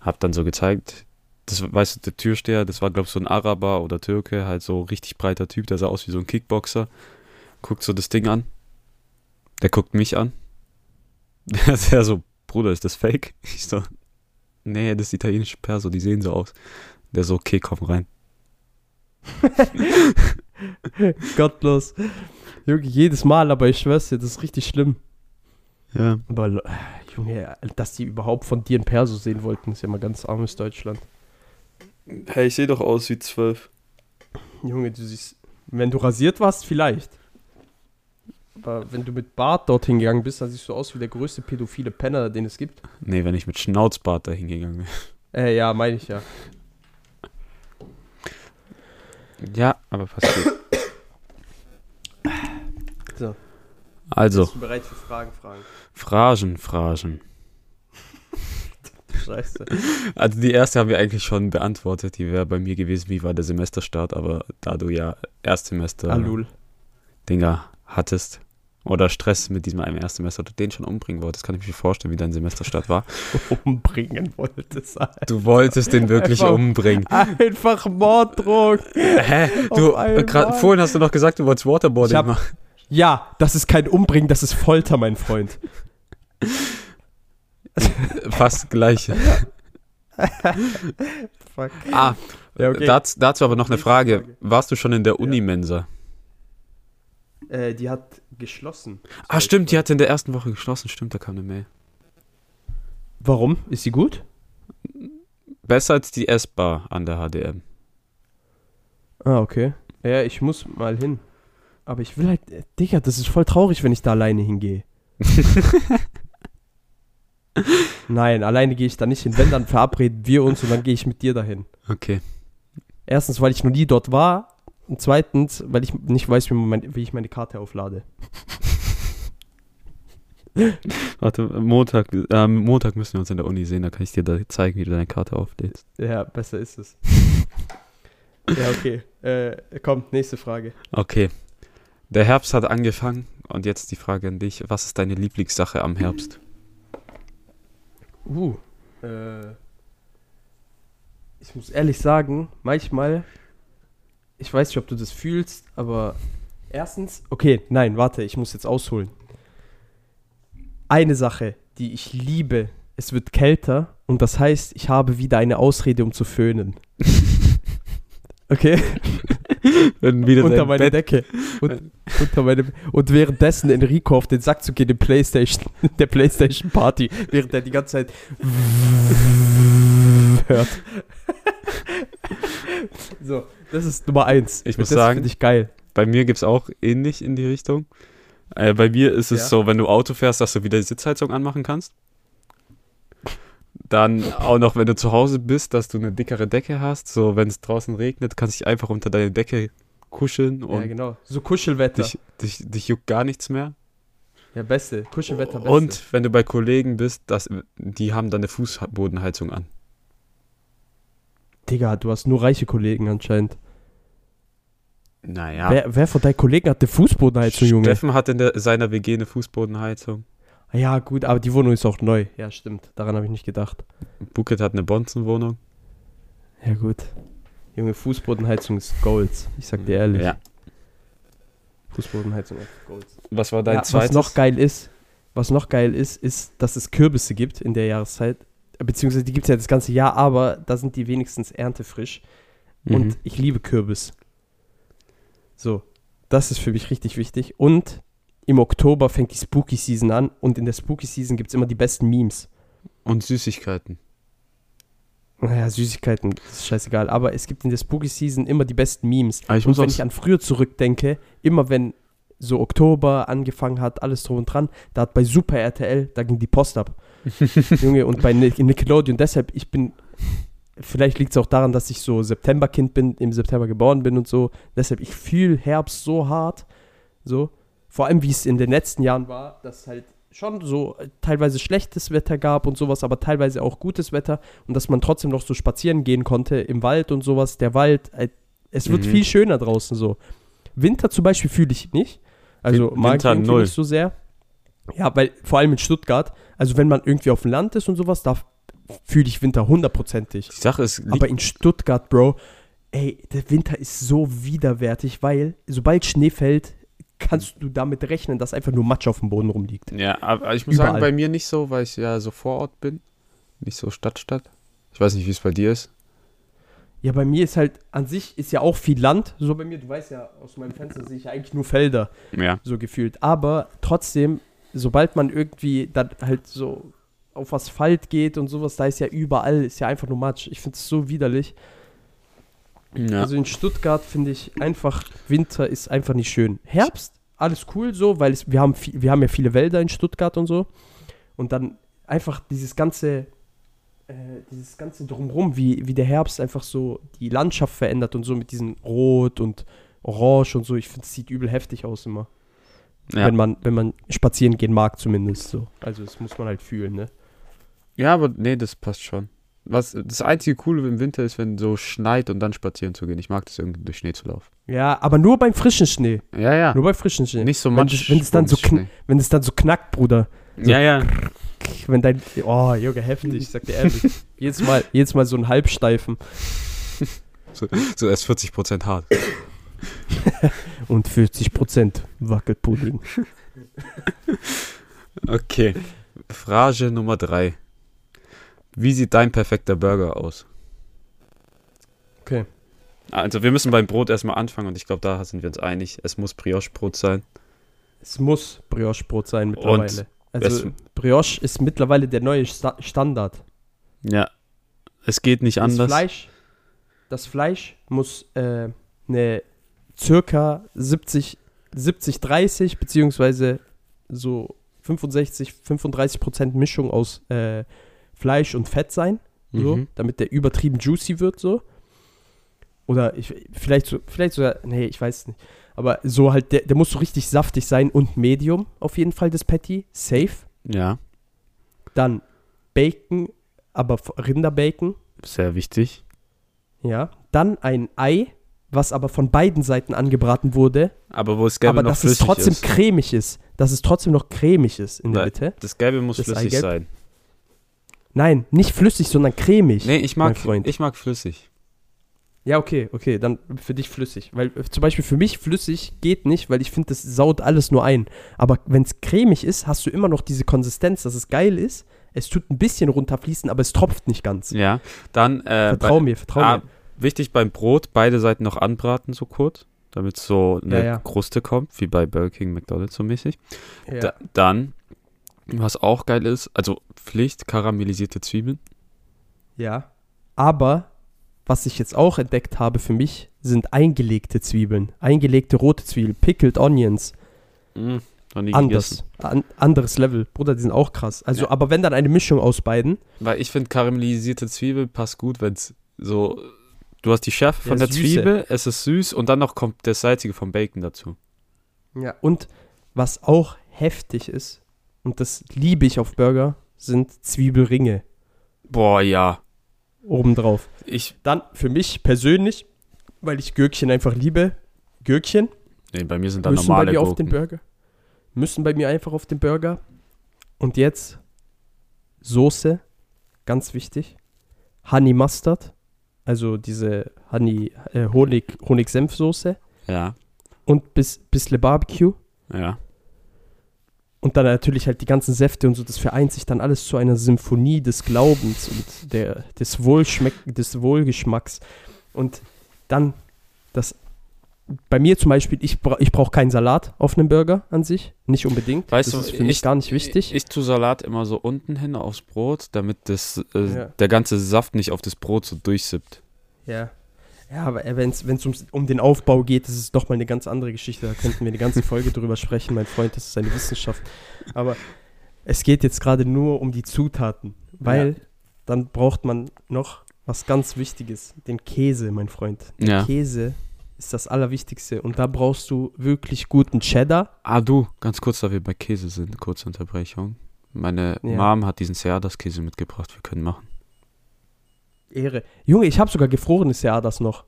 hab dann so gezeigt, das, weißt du, der Türsteher, das war, glaube ich, so ein Araber oder Türke, halt so richtig breiter Typ, der sah aus wie so ein Kickboxer. Guckt so das Ding an. Der guckt mich an. [laughs] Der ist ja so, Bruder, ist das fake? [laughs] Ich so, nee, das ist italienische Perso, die sehen so aus. Der so, okay, komm rein. [laughs] Gottlos. Junge, jedes Mal, aber ich schwör's dir, das ist richtig schlimm. Ja. Aber äh, Junge, dass die überhaupt von dir ein Perso sehen wollten, ist ja mal ganz armes Deutschland. Hey, ich sehe doch aus wie zwölf. Junge, du siehst, wenn du rasiert warst, vielleicht. Aber wenn du mit Bart dorthin gegangen bist, dann siehst du aus wie der größte pädophile Penner, den es gibt. Nee, wenn ich mit Schnauzbart da hingegangen bin. Äh, ja, meine ich ja. Ja, aber passiert. Also, Bist du bereit für Fragen, Fragen? Phrasen, Phrasen. [laughs] Scheiße. Also die erste haben wir eigentlich schon beantwortet. Die wäre bei mir gewesen, wie war der Semesterstart, aber da du ja Erstsemester Alul. Dinger hattest oder Stress mit diesem einem Erstsemester, du den schon umbringen wolltest, kann ich mir vorstellen, wie dein Semesterstart war. [laughs] Umbringen wolltest. Du wolltest den wirklich Einfach- umbringen. Einfach Morddruck. Hä? Du, grad, vorhin hast du noch gesagt, du wolltest Waterboarding machen. Ja, das ist kein Umbringen, das ist Folter, mein Freund. Fast gleich. [laughs] Fuck. Ah, Ja, okay. dazu, dazu aber noch eine Frage. Warst du schon in der Unimensa? Äh, die hat geschlossen. Ah, stimmt, die hat in der ersten Woche geschlossen. Stimmt, da kam eine Mail. Warum? Ist sie gut? Besser als die S-Bar an der HDM. Ah, okay. Ja, ich muss mal hin. Aber ich will halt, äh, Digga, das ist voll traurig, wenn ich da alleine hingehe. [laughs] Nein, alleine gehe ich da nicht hin. Wenn, dann verabreden wir uns und dann gehe ich mit dir dahin. Okay. Erstens, weil ich noch nie dort war. Und zweitens, weil ich nicht weiß, wie, mein, wie ich meine Karte auflade. [laughs] Warte, Montag, ähm, Montag müssen wir uns in der Uni sehen, da kann ich dir da zeigen, wie du deine Karte auflädst. Ja, besser ist es. ja, okay. Äh, komm, nächste Frage. Okay. Der Herbst hat angefangen und jetzt die Frage an dich. Was ist deine Lieblingssache am Herbst? Uh. Äh, ich muss ehrlich sagen, manchmal, ich weiß nicht, ob du das fühlst, aber erstens, okay, nein, warte, ich muss jetzt ausholen. Eine Sache, die ich liebe, es wird kälter und das heißt, ich habe wieder eine Ausrede, um zu föhnen. [laughs] Okay? [laughs] Wenn wieder unter meine Bett- Decke. Und, unter meine, und währenddessen Enrico auf den Sack zu gehen, in Playstation, [laughs] der Playstation Party, während er die ganze Zeit [laughs] hört. so, das ist Nummer eins. Ich Und muss das sagen- finde ich geil. Bei mir gibt es auch ähnlich in die Richtung. Äh, bei mir ist es Ja. so, wenn du Auto fährst, dass du wieder die Sitzheizung anmachen kannst. Dann auch noch, wenn du zu Hause bist, dass du eine dickere Decke hast. So, wenn es draußen regnet, kannst du dich einfach unter deine Decke kuscheln und ja, genau. So Kuschelwetter. dich, dich, dich juckt gar nichts mehr. ja, beste. Kuschelwetter, beste. Und wenn du bei Kollegen bist, das, die haben dann eine Fußbodenheizung an. Digga, du hast nur reiche Kollegen anscheinend. Naja. Wer, wer von deinen Kollegen hat eine Fußbodenheizung, Junge? Steffen hat in der, seiner WG eine Fußbodenheizung. Ja, gut, aber die Wohnung ist auch neu. Ja, stimmt. Daran habe ich nicht gedacht. Buket hat eine Bonzenwohnung. Ja, gut. Junge, Fußbodenheizung ist Golds. Ich sag dir ehrlich. Ja. Fußbodenheizung ist Golds. Was war dein Ja, zweites? was noch geil ist, was noch geil ist, ist, dass es Kürbisse gibt in der Jahreszeit. Beziehungsweise die gibt es ja das ganze Jahr, aber da sind die wenigstens erntefrisch. Mhm. Und ich liebe Kürbis. So, das ist für mich richtig wichtig. Und im Oktober fängt die Spooky Season an und in der Spooky Season gibt es immer die besten Memes. Und Süßigkeiten. Naja, Süßigkeiten, das ist scheißegal. Aber es gibt in der Spooky Season immer die besten Memes. Aber ich Und muss wenn ich an früher zurückdenke, immer wenn so Oktober angefangen hat, alles drum und dran, da hat bei Super RTL, da ging die Post ab. [laughs] Junge, und bei Nic- Nickelodeon, deshalb, ich bin, vielleicht liegt es auch daran, dass ich so Septemberkind bin, im September geboren bin und so. Deshalb, ich fühle Herbst so hart. So. Vor allem, wie es in den letzten Jahren war, dass halt schon so äh, teilweise schlechtes Wetter gab und sowas, aber teilweise auch gutes Wetter und dass man trotzdem noch so spazieren gehen konnte im Wald und sowas. Der Wald, äh, es wird Mhm. viel schöner draußen so. Winter zum Beispiel fühle ich nicht. Also Win- mag Winter ich nicht so sehr. Ja, weil vor allem in Stuttgart, also wenn man irgendwie auf dem Land ist und sowas, da fühle ich Winter hundertprozentig. Die Sache ist, Aber in Stuttgart, Bro, ey, der Winter ist so widerwärtig, weil sobald Schnee fällt, kannst du damit rechnen, dass einfach nur Matsch auf dem Boden rumliegt. ja, aber ich muss Überall. sagen, bei mir nicht so, weil ich ja so vor Ort bin. Nicht so Stadt-Stadt. Ich weiß nicht, wie es bei dir ist. Ja, bei mir ist halt, an sich ist ja auch viel Land, so bei mir, du weißt ja, aus meinem Fenster sehe ich ja eigentlich nur Felder, Ja. so gefühlt. Aber trotzdem, sobald man irgendwie dann halt so auf Asphalt geht und sowas, da ist ja überall, ist ja einfach nur Matsch. Ich finde es so widerlich. Ja. Also in Stuttgart finde ich einfach, Winter ist einfach nicht schön. Herbst, alles cool so, weil es, wir, haben viel, wir haben ja viele Wälder in Stuttgart und so. Und dann einfach dieses ganze, äh, dieses ganze Drumrum, wie, wie der Herbst einfach so die Landschaft verändert und so mit diesem Rot und Orange und so. Ich finde, es sieht übel heftig aus immer. ja. Wenn, man, wenn man spazieren gehen mag zumindest so. Also das muss man halt fühlen, ne? ja, aber nee, das passt schon. Was, das einzige Coole im Winter ist, wenn so schneit und dann spazieren zu gehen. Ich mag das irgendwie durch Schnee zu laufen. Ja, aber nur beim frischen Schnee. Ja, ja. Nur bei frischen Schnee. Nicht so das, wenn, es dann so wenn es dann so knackt, Bruder. so- Ja, ja. Wenn dein. Oh, Junge, heftig, ich sag dir ehrlich. [laughs] jedes, Mal, jedes Mal so ein Halbsteifen. So erst 40% hart. [laughs] Und 40% Wackelpudding. [laughs] Okay. Frage Nummer drei. Wie sieht dein perfekter Burger aus? Okay. Also wir müssen beim Brot erstmal anfangen und ich glaube, da sind wir uns einig. Es muss Brioche-Brot sein. Es muss Brioche-Brot sein mittlerweile. Also es- Brioche ist mittlerweile der neue Sta Standard. Ja. Es geht nicht Das anders. Fleisch, das Fleisch muss äh, eine circa 70, 70, 30 beziehungsweise so 65, 35 Prozent Mischung aus äh, Fleisch und Fett sein, so, Mhm. damit der übertrieben juicy wird, so. Oder ich, vielleicht, so, vielleicht sogar, nee, ich weiß es nicht. Aber so halt, der, der muss so richtig saftig sein und Medium auf jeden Fall, das Patty. Safe. Ja, Dann Bacon, aber Rinderbacon. sehr wichtig. Ja. Dann ein Ei, was aber von beiden Seiten angebraten wurde, Aber wo das Gelbe aber noch dass es flüssig trotzdem ist. cremig ist. Dass es trotzdem noch cremig ist in der Nein. Mitte. Das Gelbe muss Das flüssig Eigelb? sein. Nein, nicht flüssig, sondern cremig. Nee, ich mag, Freund. ich mag flüssig. Ja, okay, okay, dann für dich flüssig. Weil äh, zum Beispiel für mich flüssig geht nicht, weil ich finde, das saut alles nur ein. Aber wenn es cremig ist, hast du immer noch diese Konsistenz, dass es geil ist. Es tut ein bisschen runterfließen, aber es tropft nicht ganz. Ja, dann äh, vertrau bei- mir, vertrau ah, mir. wichtig beim Brot, beide Seiten noch anbraten so kurz, damit so eine Ja, ja. Kruste kommt, wie bei Burger King, McDonald's so mäßig. Ja. Da, dann, was auch geil ist, also Pflicht, karamellisierte Zwiebeln. ja. Aber was ich jetzt auch entdeckt habe für mich, sind eingelegte Zwiebeln. Eingelegte rote Zwiebeln, pickled onions. Mm, Anders. An, anderes Level. Bruder, die sind auch krass. Also, Ja. aber wenn dann eine Mischung aus beiden. Weil ich finde, karamellisierte Zwiebel passt gut, wenn es so, du hast die Schärfe von Ja, der Süße. Zwiebel, es ist süß und dann noch kommt das Salzige vom Bacon dazu. Ja. Und was auch heftig ist, und das liebe ich auf Burger, sind Zwiebelringe Boah, ja. obendrauf. Ich, Dann für mich persönlich, weil ich Gürkchen einfach liebe, Gürkchen nee, bei mir sind da müssen bei normale mir auf den Gurken. Burger. Müssen bei mir einfach auf den Burger. Und jetzt Soße, ganz wichtig. Honey Mustard, also diese Honey äh, Honig Honig Senf Soße Ja, und bis bisschen Barbecue ja. Und dann natürlich halt die ganzen Säfte und so, das vereint sich dann alles zu einer Symphonie des Glaubens und der, des, Wohlschmeck des Wohlgeschmacks. Und dann das, bei mir zum Beispiel, ich, bra ich brauche keinen Salat auf einem Burger an sich, nicht unbedingt. Weißt das du, ist für mich ich- gar nicht wichtig. Ich, ich tue Salat immer so unten hin aufs Brot, damit das, äh, Ja. der ganze Saft nicht auf das Brot so durchsippt. ja. Ja, aber wenn es um den Aufbau geht, das ist doch mal eine ganz andere Geschichte. Da könnten wir eine ganze Folge drüber sprechen, mein Freund. Das ist eine Wissenschaft. Aber es geht jetzt gerade nur um die Zutaten, weil dann braucht man noch was ganz Wichtiges, den Käse, mein Freund. Der Ja. Käse ist das Allerwichtigste und da brauchst du wirklich guten Cheddar. Ah, du, ganz kurz, da wir bei Käse sind, kurze Unterbrechung. Meine Ja. Mom hat diesen Seadas-Käse mitgebracht, wir können machen. Ehre. Junge, ich habe sogar gefrorenes Jahr das noch.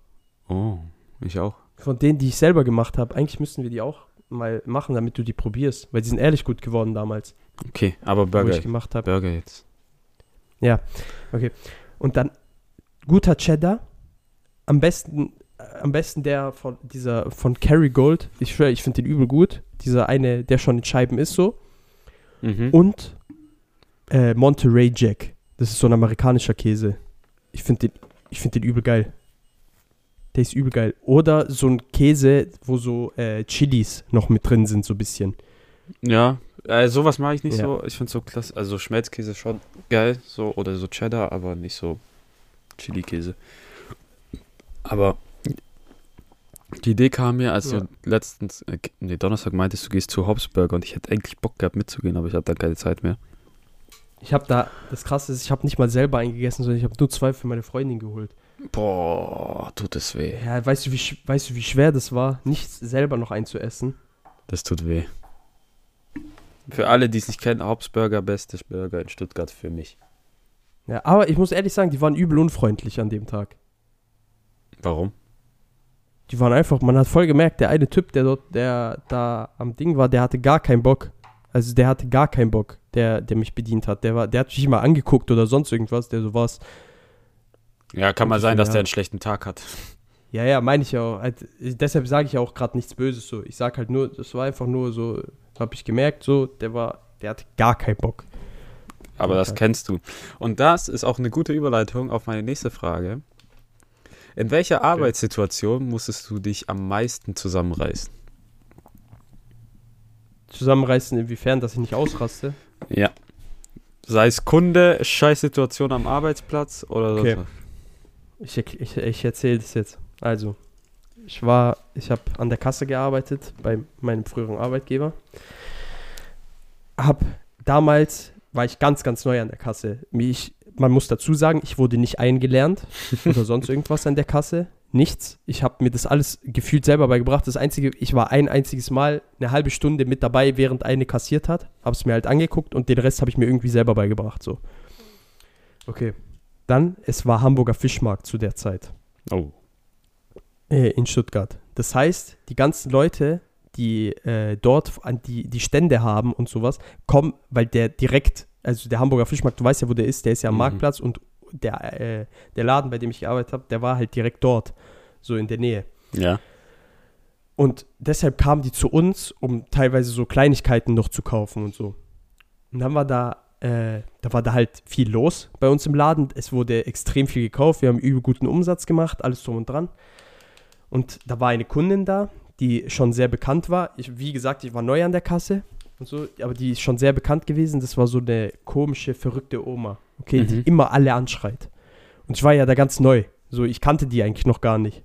Oh, ich auch. Von denen, die ich selber gemacht habe. Eigentlich müssten wir die auch mal machen, damit du die probierst, weil die sind ehrlich gut geworden damals, Okay, aber wo Burger, ich gemacht habe. Burger jetzt. Und dann guter Cheddar. Am besten, äh, am besten der von dieser von Kerrygold. Ich schwöre, ich finde den übel gut. Dieser eine, der schon in Scheiben ist so. Mhm. Und äh, Monterey Jack. Das ist so ein amerikanischer Käse. Ich finde den, ich find den übel geil. Der ist übel geil. Oder so ein Käse, wo so äh, Chilis noch mit drin sind, so ein bisschen. Ja, äh, sowas mache ich nicht Ja. so. Ich finde so klasse, also Schmelzkäse schon geil, so oder so Cheddar, aber nicht so Chili-Käse. Aber die Idee kam mir, als Ja. du letztens, äh, nee, Donnerstag meintest, du gehst zu Hobsburger und ich hätte eigentlich Bock gehabt mitzugehen, aber ich hatte dann keine Zeit mehr. Ich habe da, das krasse ist, ich habe nicht mal selber eingegessen, sondern ich habe nur zwei für meine Freundin geholt. Boah, tut es weh. Ja, weißt du, wie, weißt du, wie schwer das war, nicht selber noch einzuessen? Das tut weh. Für alle, die es nicht kennen, Hobsburger, bestes Burger in Stuttgart für mich. Ja, aber ich muss ehrlich sagen, die waren übel unfreundlich an dem Tag. Warum? Die waren einfach, man hat voll gemerkt, der eine Typ, der dort, der da am Ding war, der hatte gar keinen Bock. Also der hatte gar keinen Bock, der, der mich bedient hat. Der war, der hat mich nicht mal angeguckt oder sonst irgendwas, der so was. Ja, kann mal sein, dass der einen schlechten Tag hat. Ja, ja, meine ich ja auch. Halt, deshalb sage ich auch gerade nichts Böses so. Ich sag halt nur, das war einfach nur so, habe ich gemerkt, so, der war, der hatte gar keinen Bock. Aber das Okay. kennst du. Und das ist auch eine gute Überleitung auf meine nächste Frage. In welcher Arbeitssituation musstest du dich am meisten zusammenreißen? Zusammenreißen inwiefern, dass ich nicht ausraste. Ja. Sei es Kunde, Scheißsituation am Arbeitsplatz oder Okay. Ich, ich, ich erzähle das jetzt. Also, ich war, ich habe an der Kasse gearbeitet bei meinem früheren Arbeitgeber. Hab damals war ich ganz, ganz neu an der Kasse. Ich, man muss dazu sagen, ich wurde nicht eingelernt [laughs] oder sonst irgendwas an der Kasse. Nichts. Ich habe mir das alles gefühlt selber beigebracht. Das einzige, ich war ein einziges Mal eine halbe Stunde mit dabei, während eine kassiert hat. Habe es mir halt angeguckt und den Rest habe ich mir irgendwie selber beigebracht. So. Okay. Dann, es war Hamburger Fischmarkt zu der Zeit. Oh. äh, in Stuttgart. Das heißt, die ganzen Leute, die äh, dort an die, die Stände haben und sowas, kommen, weil der direkt, also der Hamburger Fischmarkt, du weißt ja, wo der ist, der ist ja am Mhm. Marktplatz und der, äh, der Laden, bei dem ich gearbeitet habe, der war halt direkt dort, so in der Nähe. Ja. Und deshalb kamen die zu uns, um teilweise so Kleinigkeiten noch zu kaufen und so. Und dann war da, äh, da war da halt viel los bei uns im Laden. Es wurde extrem viel gekauft. Wir haben übel guten Umsatz gemacht, alles drum und dran. Und da war eine Kundin da, die schon sehr bekannt war. Ich, wie gesagt, ich war neu an der Kasse und so, aber die ist schon sehr bekannt gewesen. Das war so eine komische, verrückte Oma, okay, die Mhm. immer alle anschreit. Und ich war ja da ganz neu. So, ich kannte die eigentlich noch gar nicht.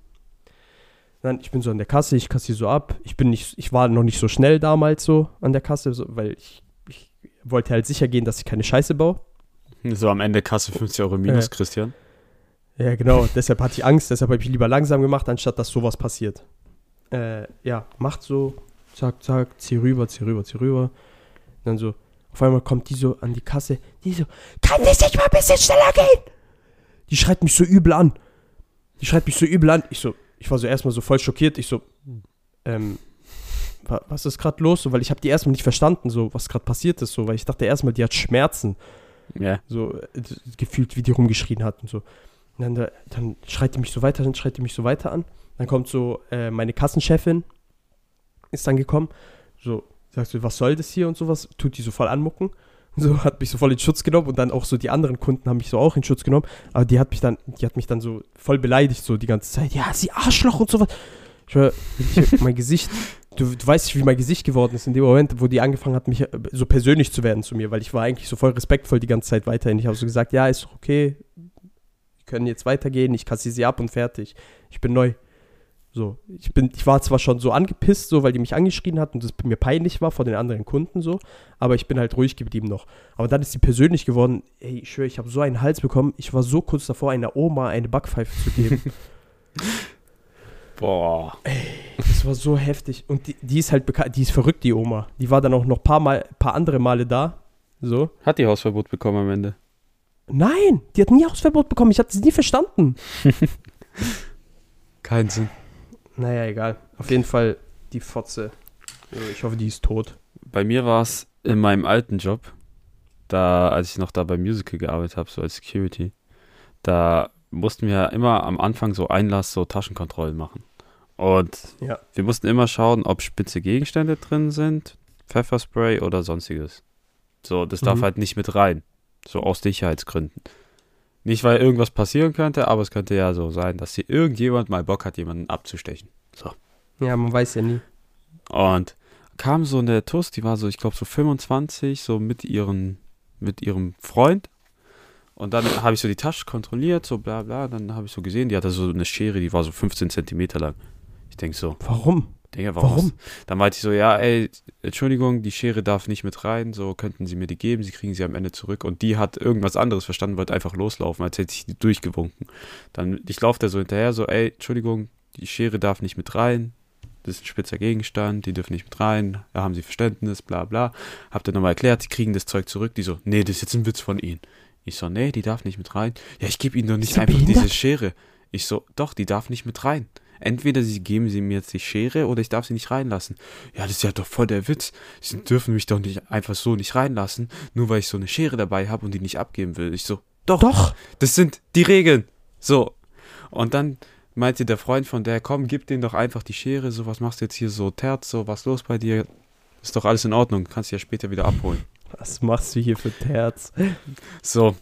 Dann, ich bin so an der Kasse, ich kassiere so ab. Ich bin nicht, ich war noch nicht so schnell damals so an der Kasse, so, weil ich, ich wollte halt sicher gehen, dass ich keine Scheiße baue. So am Ende Kasse 50 Euro minus, Äh. Christian. Ja, genau. [laughs] deshalb hatte ich Angst, deshalb habe ich lieber langsam gemacht, anstatt dass sowas passiert. Äh, ja, macht so, zack, zack, zieh rüber, zieh rüber, zieh rüber. Dann so, auf einmal kommt die so an die Kasse, die so, kann das nicht mal ein bisschen schneller gehen? Die schreit mich so übel an. Die schreit mich so übel an. Ich so, ich war so erstmal so voll schockiert. Ich so, ähm, wa- was ist gerade los? So, weil ich habe die erstmal nicht verstanden, so, was gerade passiert ist, so, weil ich dachte erstmal, die hat Schmerzen, Ja. so, äh, gefühlt, wie die rumgeschrien hat und so. Und dann, da- dann schreit die mich so weiter, dann schreit die mich so weiter an. Dann kommt so äh, meine Kassenchefin, ist dann gekommen, so, sagt so, was soll das hier und sowas, tut die so voll anmucken. So, hat mich so voll in Schutz genommen und dann auch so die anderen Kunden haben mich so auch in Schutz genommen. Aber die hat mich dann, die hat mich dann so voll beleidigt, so die ganze Zeit. Ja, sie Arschloch und sowas. Ich, schwör, ich mein Gesicht, du, du weißt nicht, wie mein Gesicht geworden ist in dem Moment, wo die angefangen hat, mich äh, so persönlich zu werden zu mir, weil ich war eigentlich so voll respektvoll die ganze Zeit weiterhin. Ich habe so gesagt, ja, ist okay, wir können jetzt weitergehen, ich kassiere sie ab und fertig. Ich bin neu. So, ich bin, ich war zwar schon so angepisst, so, weil die mich angeschrien hat und das mir peinlich war vor den anderen Kunden so, aber ich bin halt ruhig geblieben noch. Aber dann ist sie persönlich geworden. Ey, ich schwöre, ich habe so einen Hals bekommen. Ich war so kurz davor, einer Oma eine Backpfeife zu geben. [laughs] Boah. Das war so heftig. Und die, die ist halt bekannt, die ist verrückt, die Oma. Die war dann auch noch paar, Mal, paar andere Male da. So. Hat die Hausverbot bekommen am Ende? Nein, die hat nie Hausverbot bekommen. Ich hatte sie nie verstanden. [laughs] Keinen Sinn. Naja, egal. Auf jeden Fall die Fotze. Ich hoffe, die ist tot. Bei mir war es in meinem alten Job, da, als ich noch da beim Musical gearbeitet habe, so als Security, da mussten wir immer am Anfang so Einlass, so Taschenkontrollen machen. Und Ja. wir mussten immer schauen, ob spitze Gegenstände drin sind, Pfefferspray oder sonstiges. So, das darf Mhm. halt nicht mit rein. So aus Sicherheitsgründen. Nicht, weil irgendwas passieren könnte, aber es könnte ja so sein, dass hier irgendjemand mal Bock hat, jemanden abzustechen. Ja, man weiß ja nie. Und kam so eine Tuss, die war so, ich glaube, so 25, so mit ihren, mit ihrem Freund. Und dann habe ich so die Tasche kontrolliert, so bla bla. Dann habe ich so gesehen, die hatte so eine Schere, die war so 15 Zentimeter lang. Ich denke so, Warum? Digga, warum? Warum? Dann meinte ich so, ja, ey, Entschuldigung, die Schere darf nicht mit rein, so könnten Sie mir die geben, Sie kriegen sie am Ende zurück. Und die hat irgendwas anderes verstanden, wollte einfach loslaufen, als hätte ich die durchgewunken. Dann, ich laufe da so hinterher, so, ey, Entschuldigung, die Schere darf nicht mit rein, das ist ein spitzer Gegenstand, die dürfen nicht mit rein, da haben Sie Verständnis, bla bla. Hab dann nochmal erklärt, die kriegen das Zeug zurück, die so, nee, das ist jetzt ein Witz von Ihnen. Ich so, nee, die darf nicht mit rein. Ja, ich gebe Ihnen doch nicht einfach behindert? diese Schere. Ich so, doch, die darf nicht mit rein. Entweder sie geben sie mir jetzt die Schere oder ich darf sie nicht reinlassen. Ja, das ist ja doch voll der Witz. Sie dürfen mich doch nicht einfach so nicht reinlassen, nur weil ich so eine Schere dabei habe und die nicht abgeben will. Ich so, doch, Doch. das sind die Regeln. So. Und dann meinte der Freund von der, komm, gib denen doch einfach die Schere, so, was machst du jetzt hier so, Terz, so, was los bei dir? Ist doch alles in Ordnung, kannst du ja später wieder abholen. Was machst du hier für Terz? So.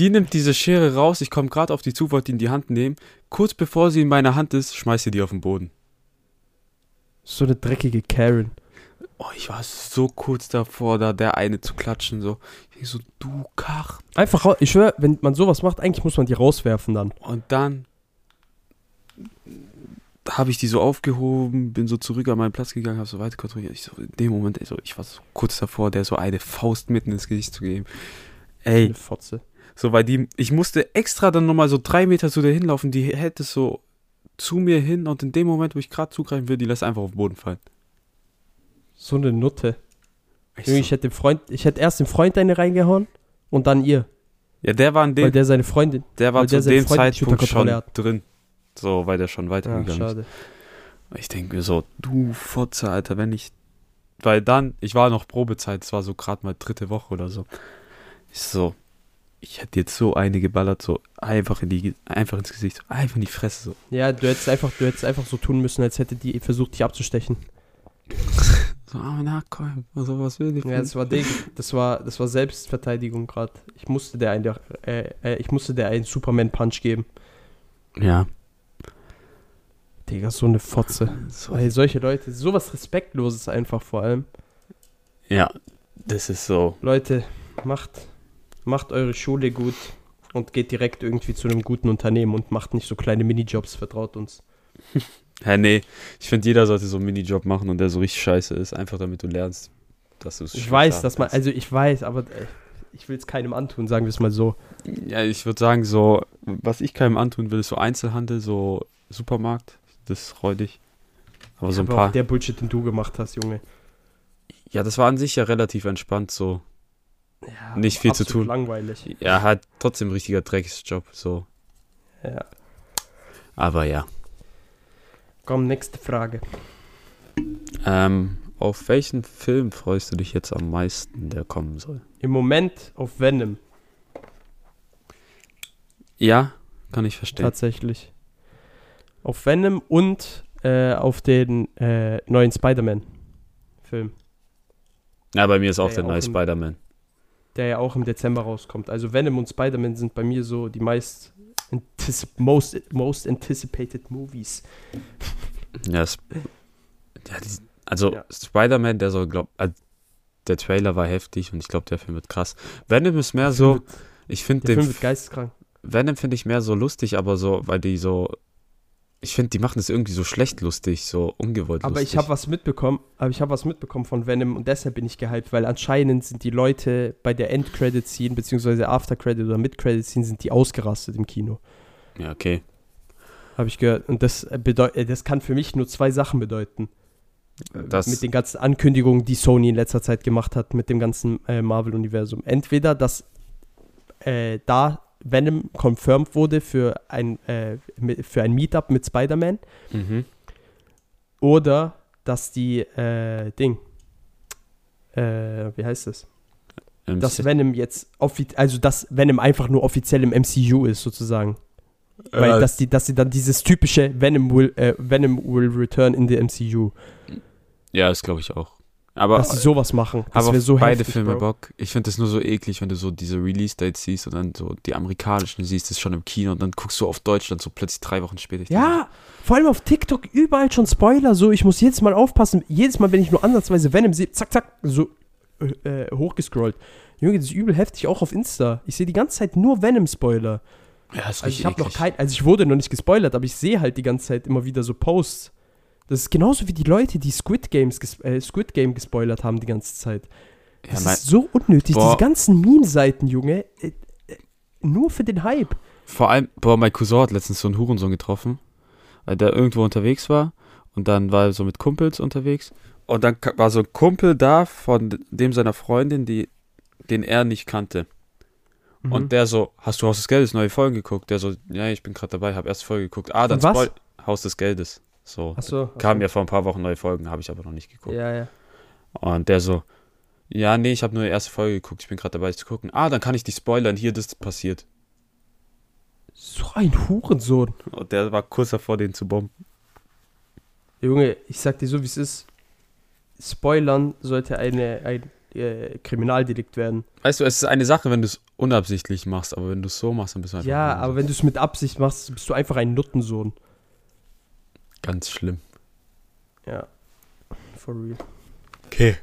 Die nimmt diese Schere raus, ich komme gerade auf die zu, wollte die in die Hand nehmen. Kurz bevor sie in meiner Hand ist, schmeißt sie die auf den Boden. So eine dreckige Karen. Oh, ich war so kurz davor, da der eine zu klatschen, so. Ich so, du Kach. Einfach, rau- ich schwöre, wenn man sowas macht, eigentlich muss man die rauswerfen dann. Und dann habe ich die so aufgehoben, bin so zurück an meinen Platz gegangen, habe so weiter kontrolliert. Ich so, in dem Moment, ey, so, ich war so kurz davor, der so eine Faust mitten ins Gesicht zu geben. Ey, Eine Fotze. So, weil die, ich musste extra dann nochmal so drei Meter zu der hinlaufen, die hätte so zu mir hin und in dem Moment, wo ich gerade zugreifen will, die lässt einfach auf den Boden fallen. So eine Nutte. Ich so, Ich hätte, dem Freund, ich hätte erst dem Freund eine reingehauen und dann ihr. ja, der war, in Weil dem, der seine Freundin. der war weil zu dem Zeitpunkt schon hat. drin. So, weil der schon Ja, weitergegangen ist. schade. Ich denke mir so, du Fotze, Alter, wenn ich. Weil dann, ich war noch Probezeit, es war so gerade mal dritte Woche oder so. Ich so, ich hätte jetzt so eine geballert, so einfach in die, einfach ins Gesicht, so einfach in die Fresse, so. Ja, du hättest einfach, du hättest einfach so tun müssen, als hätte die versucht, dich abzustechen. [laughs] So, ah, na komm, also was will ich? Ja, das war Ding. Das war, das war Selbstverteidigung gerade. Ich musste der einen, äh, äh, ich musste der einen Superman-Punch geben. ja. Digga, so eine Fotze. So, Ey, solche Leute, sowas Respektloses einfach vor allem. ja, das ist so. Leute, macht, macht eure Schule gut und geht direkt irgendwie zu einem guten Unternehmen und macht nicht so kleine Minijobs, vertraut uns. [laughs] Hä, nee, ich finde, jeder sollte so einen Minijob machen und der so richtig scheiße ist, einfach damit du lernst, dass du es Ich weiß, dass man, also ich weiß, aber äh, ich will es keinem antun, sagen wir es mal so. Ja, ich würde sagen, so, was ich keinem antun will, ist so Einzelhandel, so Supermarkt, das ist räudig. Aber so ein paar. auch der Bullshit, den du gemacht hast, Junge. Ja, das war an sich ja relativ entspannt, so. Ja, Nicht viel zu tun. langweilig. Ja, halt trotzdem richtiger Drecksjob, so. Ja. Aber ja. Komm, nächste Frage. Ähm, auf welchen Film freust du dich jetzt am meisten, der kommen soll? Im Moment auf Venom, Ja, kann ich verstehen. tatsächlich. Auf Venom und äh, auf den äh, neuen Spider-Man-Film, Ja, bei mir ist auch Ja, der auch neue Spider-Man. Der ja auch im Dezember rauskommt. Also Venom und Spider-Man sind bei mir so die meist most, most anticipated Movies. [laughs] Ja, es, ja die, also Ja. Spider-Man, der soll, glaub, äh, der Trailer war heftig und ich glaube, der Film wird krass. Venom ist mehr so, ich finde Der den Film wird geisteskrank. Venom finde ich mehr so lustig, aber so, weil die so, ich finde, die machen es irgendwie so schlecht lustig, so ungewollt Aber lustig. ich habe was mitbekommen, aber ich habe was mitbekommen von Venom und deshalb bin ich gehypt, weil anscheinend sind die Leute bei der End-Credit-Scene, beziehungsweise After-Credit oder Mid-Credit-Scene, sind die ausgerastet im Kino. Ja, okay. Habe ich gehört. Und das, äh, äh, das kann für mich nur zwei Sachen bedeuten. Äh, Das- mit den ganzen Ankündigungen, die Sony in letzter Zeit gemacht hat, mit dem ganzen äh, Marvel-Universum. Entweder, dass äh, da Venom confirmed wurde für ein, äh, für ein Meetup mit Spider-Man Mhm. oder dass die äh, Ding, äh, wie heißt es? Ähm, Dass Venom jetzt, also dass Venom einfach nur offiziell im MCU ist, sozusagen. Weil äh, dass die, dass sie dann dieses typische Venom will, äh, Venom will return in the MCU, ja, das glaube ich auch. Aber, dass sie sowas machen. Das aber so beide heftig, Filme Bro. Bock. Ich finde es nur so eklig, wenn du so diese Release-Dates siehst und dann so die amerikanischen siehst, das ist schon im Kino und dann guckst du auf Deutschland so plötzlich drei Wochen später. Ich denke Ja, vor allem auf TikTok überall schon Spoiler. So, ich muss jedes Mal aufpassen. Jedes Mal, wenn ich nur ansatzweise Venom sehe, zack, zack, so äh, äh, hochgescrollt. Junge, das ist übel heftig, auch auf Insta. Ich sehe die ganze Zeit nur Venom-Spoiler. ja, ist Also richtig ich habe noch kein, also ich wurde noch nicht gespoilert, aber ich sehe halt die ganze Zeit immer wieder so Posts. Das ist genauso wie die Leute, die Squid, Games äh, Squid Game gespoilert haben die ganze Zeit. Ja, Das mein, ist so unnötig. Boah. Diese ganzen Meme-Seiten, Junge. Äh, äh, nur für den Hype. vor allem, boah, mein Cousin hat letztens so einen Hurensohn getroffen, weil der irgendwo unterwegs war und dann war er so mit Kumpels unterwegs und dann war so ein Kumpel da von dem seiner Freundin, die, den er nicht kannte. Mhm. Und der so, hast du Haus des Geldes neue Folgen geguckt? Der so, ja, ich bin gerade dabei, habe erste Folge geguckt. Ah, dann? Spoil Haus des Geldes. So. Achso. Kam ja vor ein paar Wochen neue Folgen, habe ich aber noch nicht geguckt. Ja, ja. Und der so, ja, nee, ich habe nur die erste Folge geguckt, ich bin gerade dabei zu gucken. Ah, dann kann ich dich spoilern, hier, das passiert. So ein Hurensohn. Und der war kurz davor, den zu bomben. Junge, ich sag dir so, wie es ist. Spoilern sollte eine, ein äh, Kriminaldelikt werden. Weißt du, es ist eine Sache, wenn du es unabsichtlich machst, aber wenn du es so machst, dann bist du einfach Ja, ein aber wenn du es mit Absicht machst, bist du einfach ein Nuttensohn. Ganz schlimm. Ja. For real. Okay.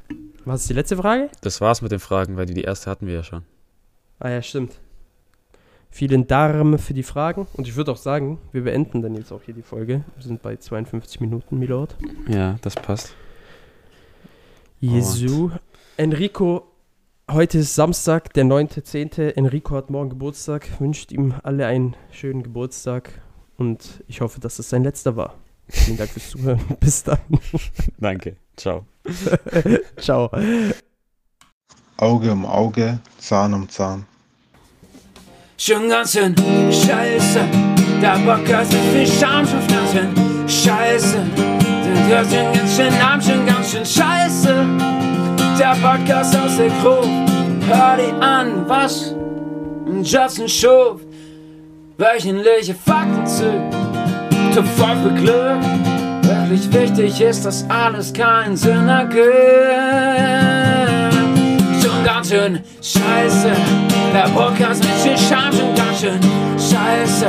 Was ist die letzte Frage? Das war's mit den Fragen, weil die, die erste hatten wir ja schon. Ah ja, stimmt. Vielen Dank für die Fragen. Und ich würde auch sagen, wir beenden dann jetzt auch hier die Folge. Wir sind bei 52 Minuten, Milord. Ja, das passt. Jesu. Enrico, heute ist Samstag, der 9.10. Enrico hat morgen Geburtstag. Wünscht ihm alle einen schönen Geburtstag. Und ich hoffe, dass es sein letzter war. Vielen Dank fürs Zuhören. [laughs] Bis dann. [laughs] Danke. Ciao. [laughs] Ciao. Auge um Auge, Zahn um Zahn. Schon ganz schön scheiße, der Bock hat so viel Scham, schon ganz schön scheiße. Du hörst schon ganz schön Namen, schon ganz schön scheiße. Der Podcast aus der Crew, hör die an, was Justin schuf. Wöchentliche Fakten zu, zu voll für Glück. Wirklich wichtig ist, dass alles keinen Sinn ergibt schon ganz schön scheiße. Der Podcast mit viel Scham schon ganz schön scheiße.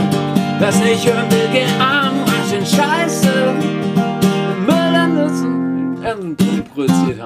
Lass nicht hören will, geh arm, ganz schön scheiße. Müll an Nutzen, produziert haben.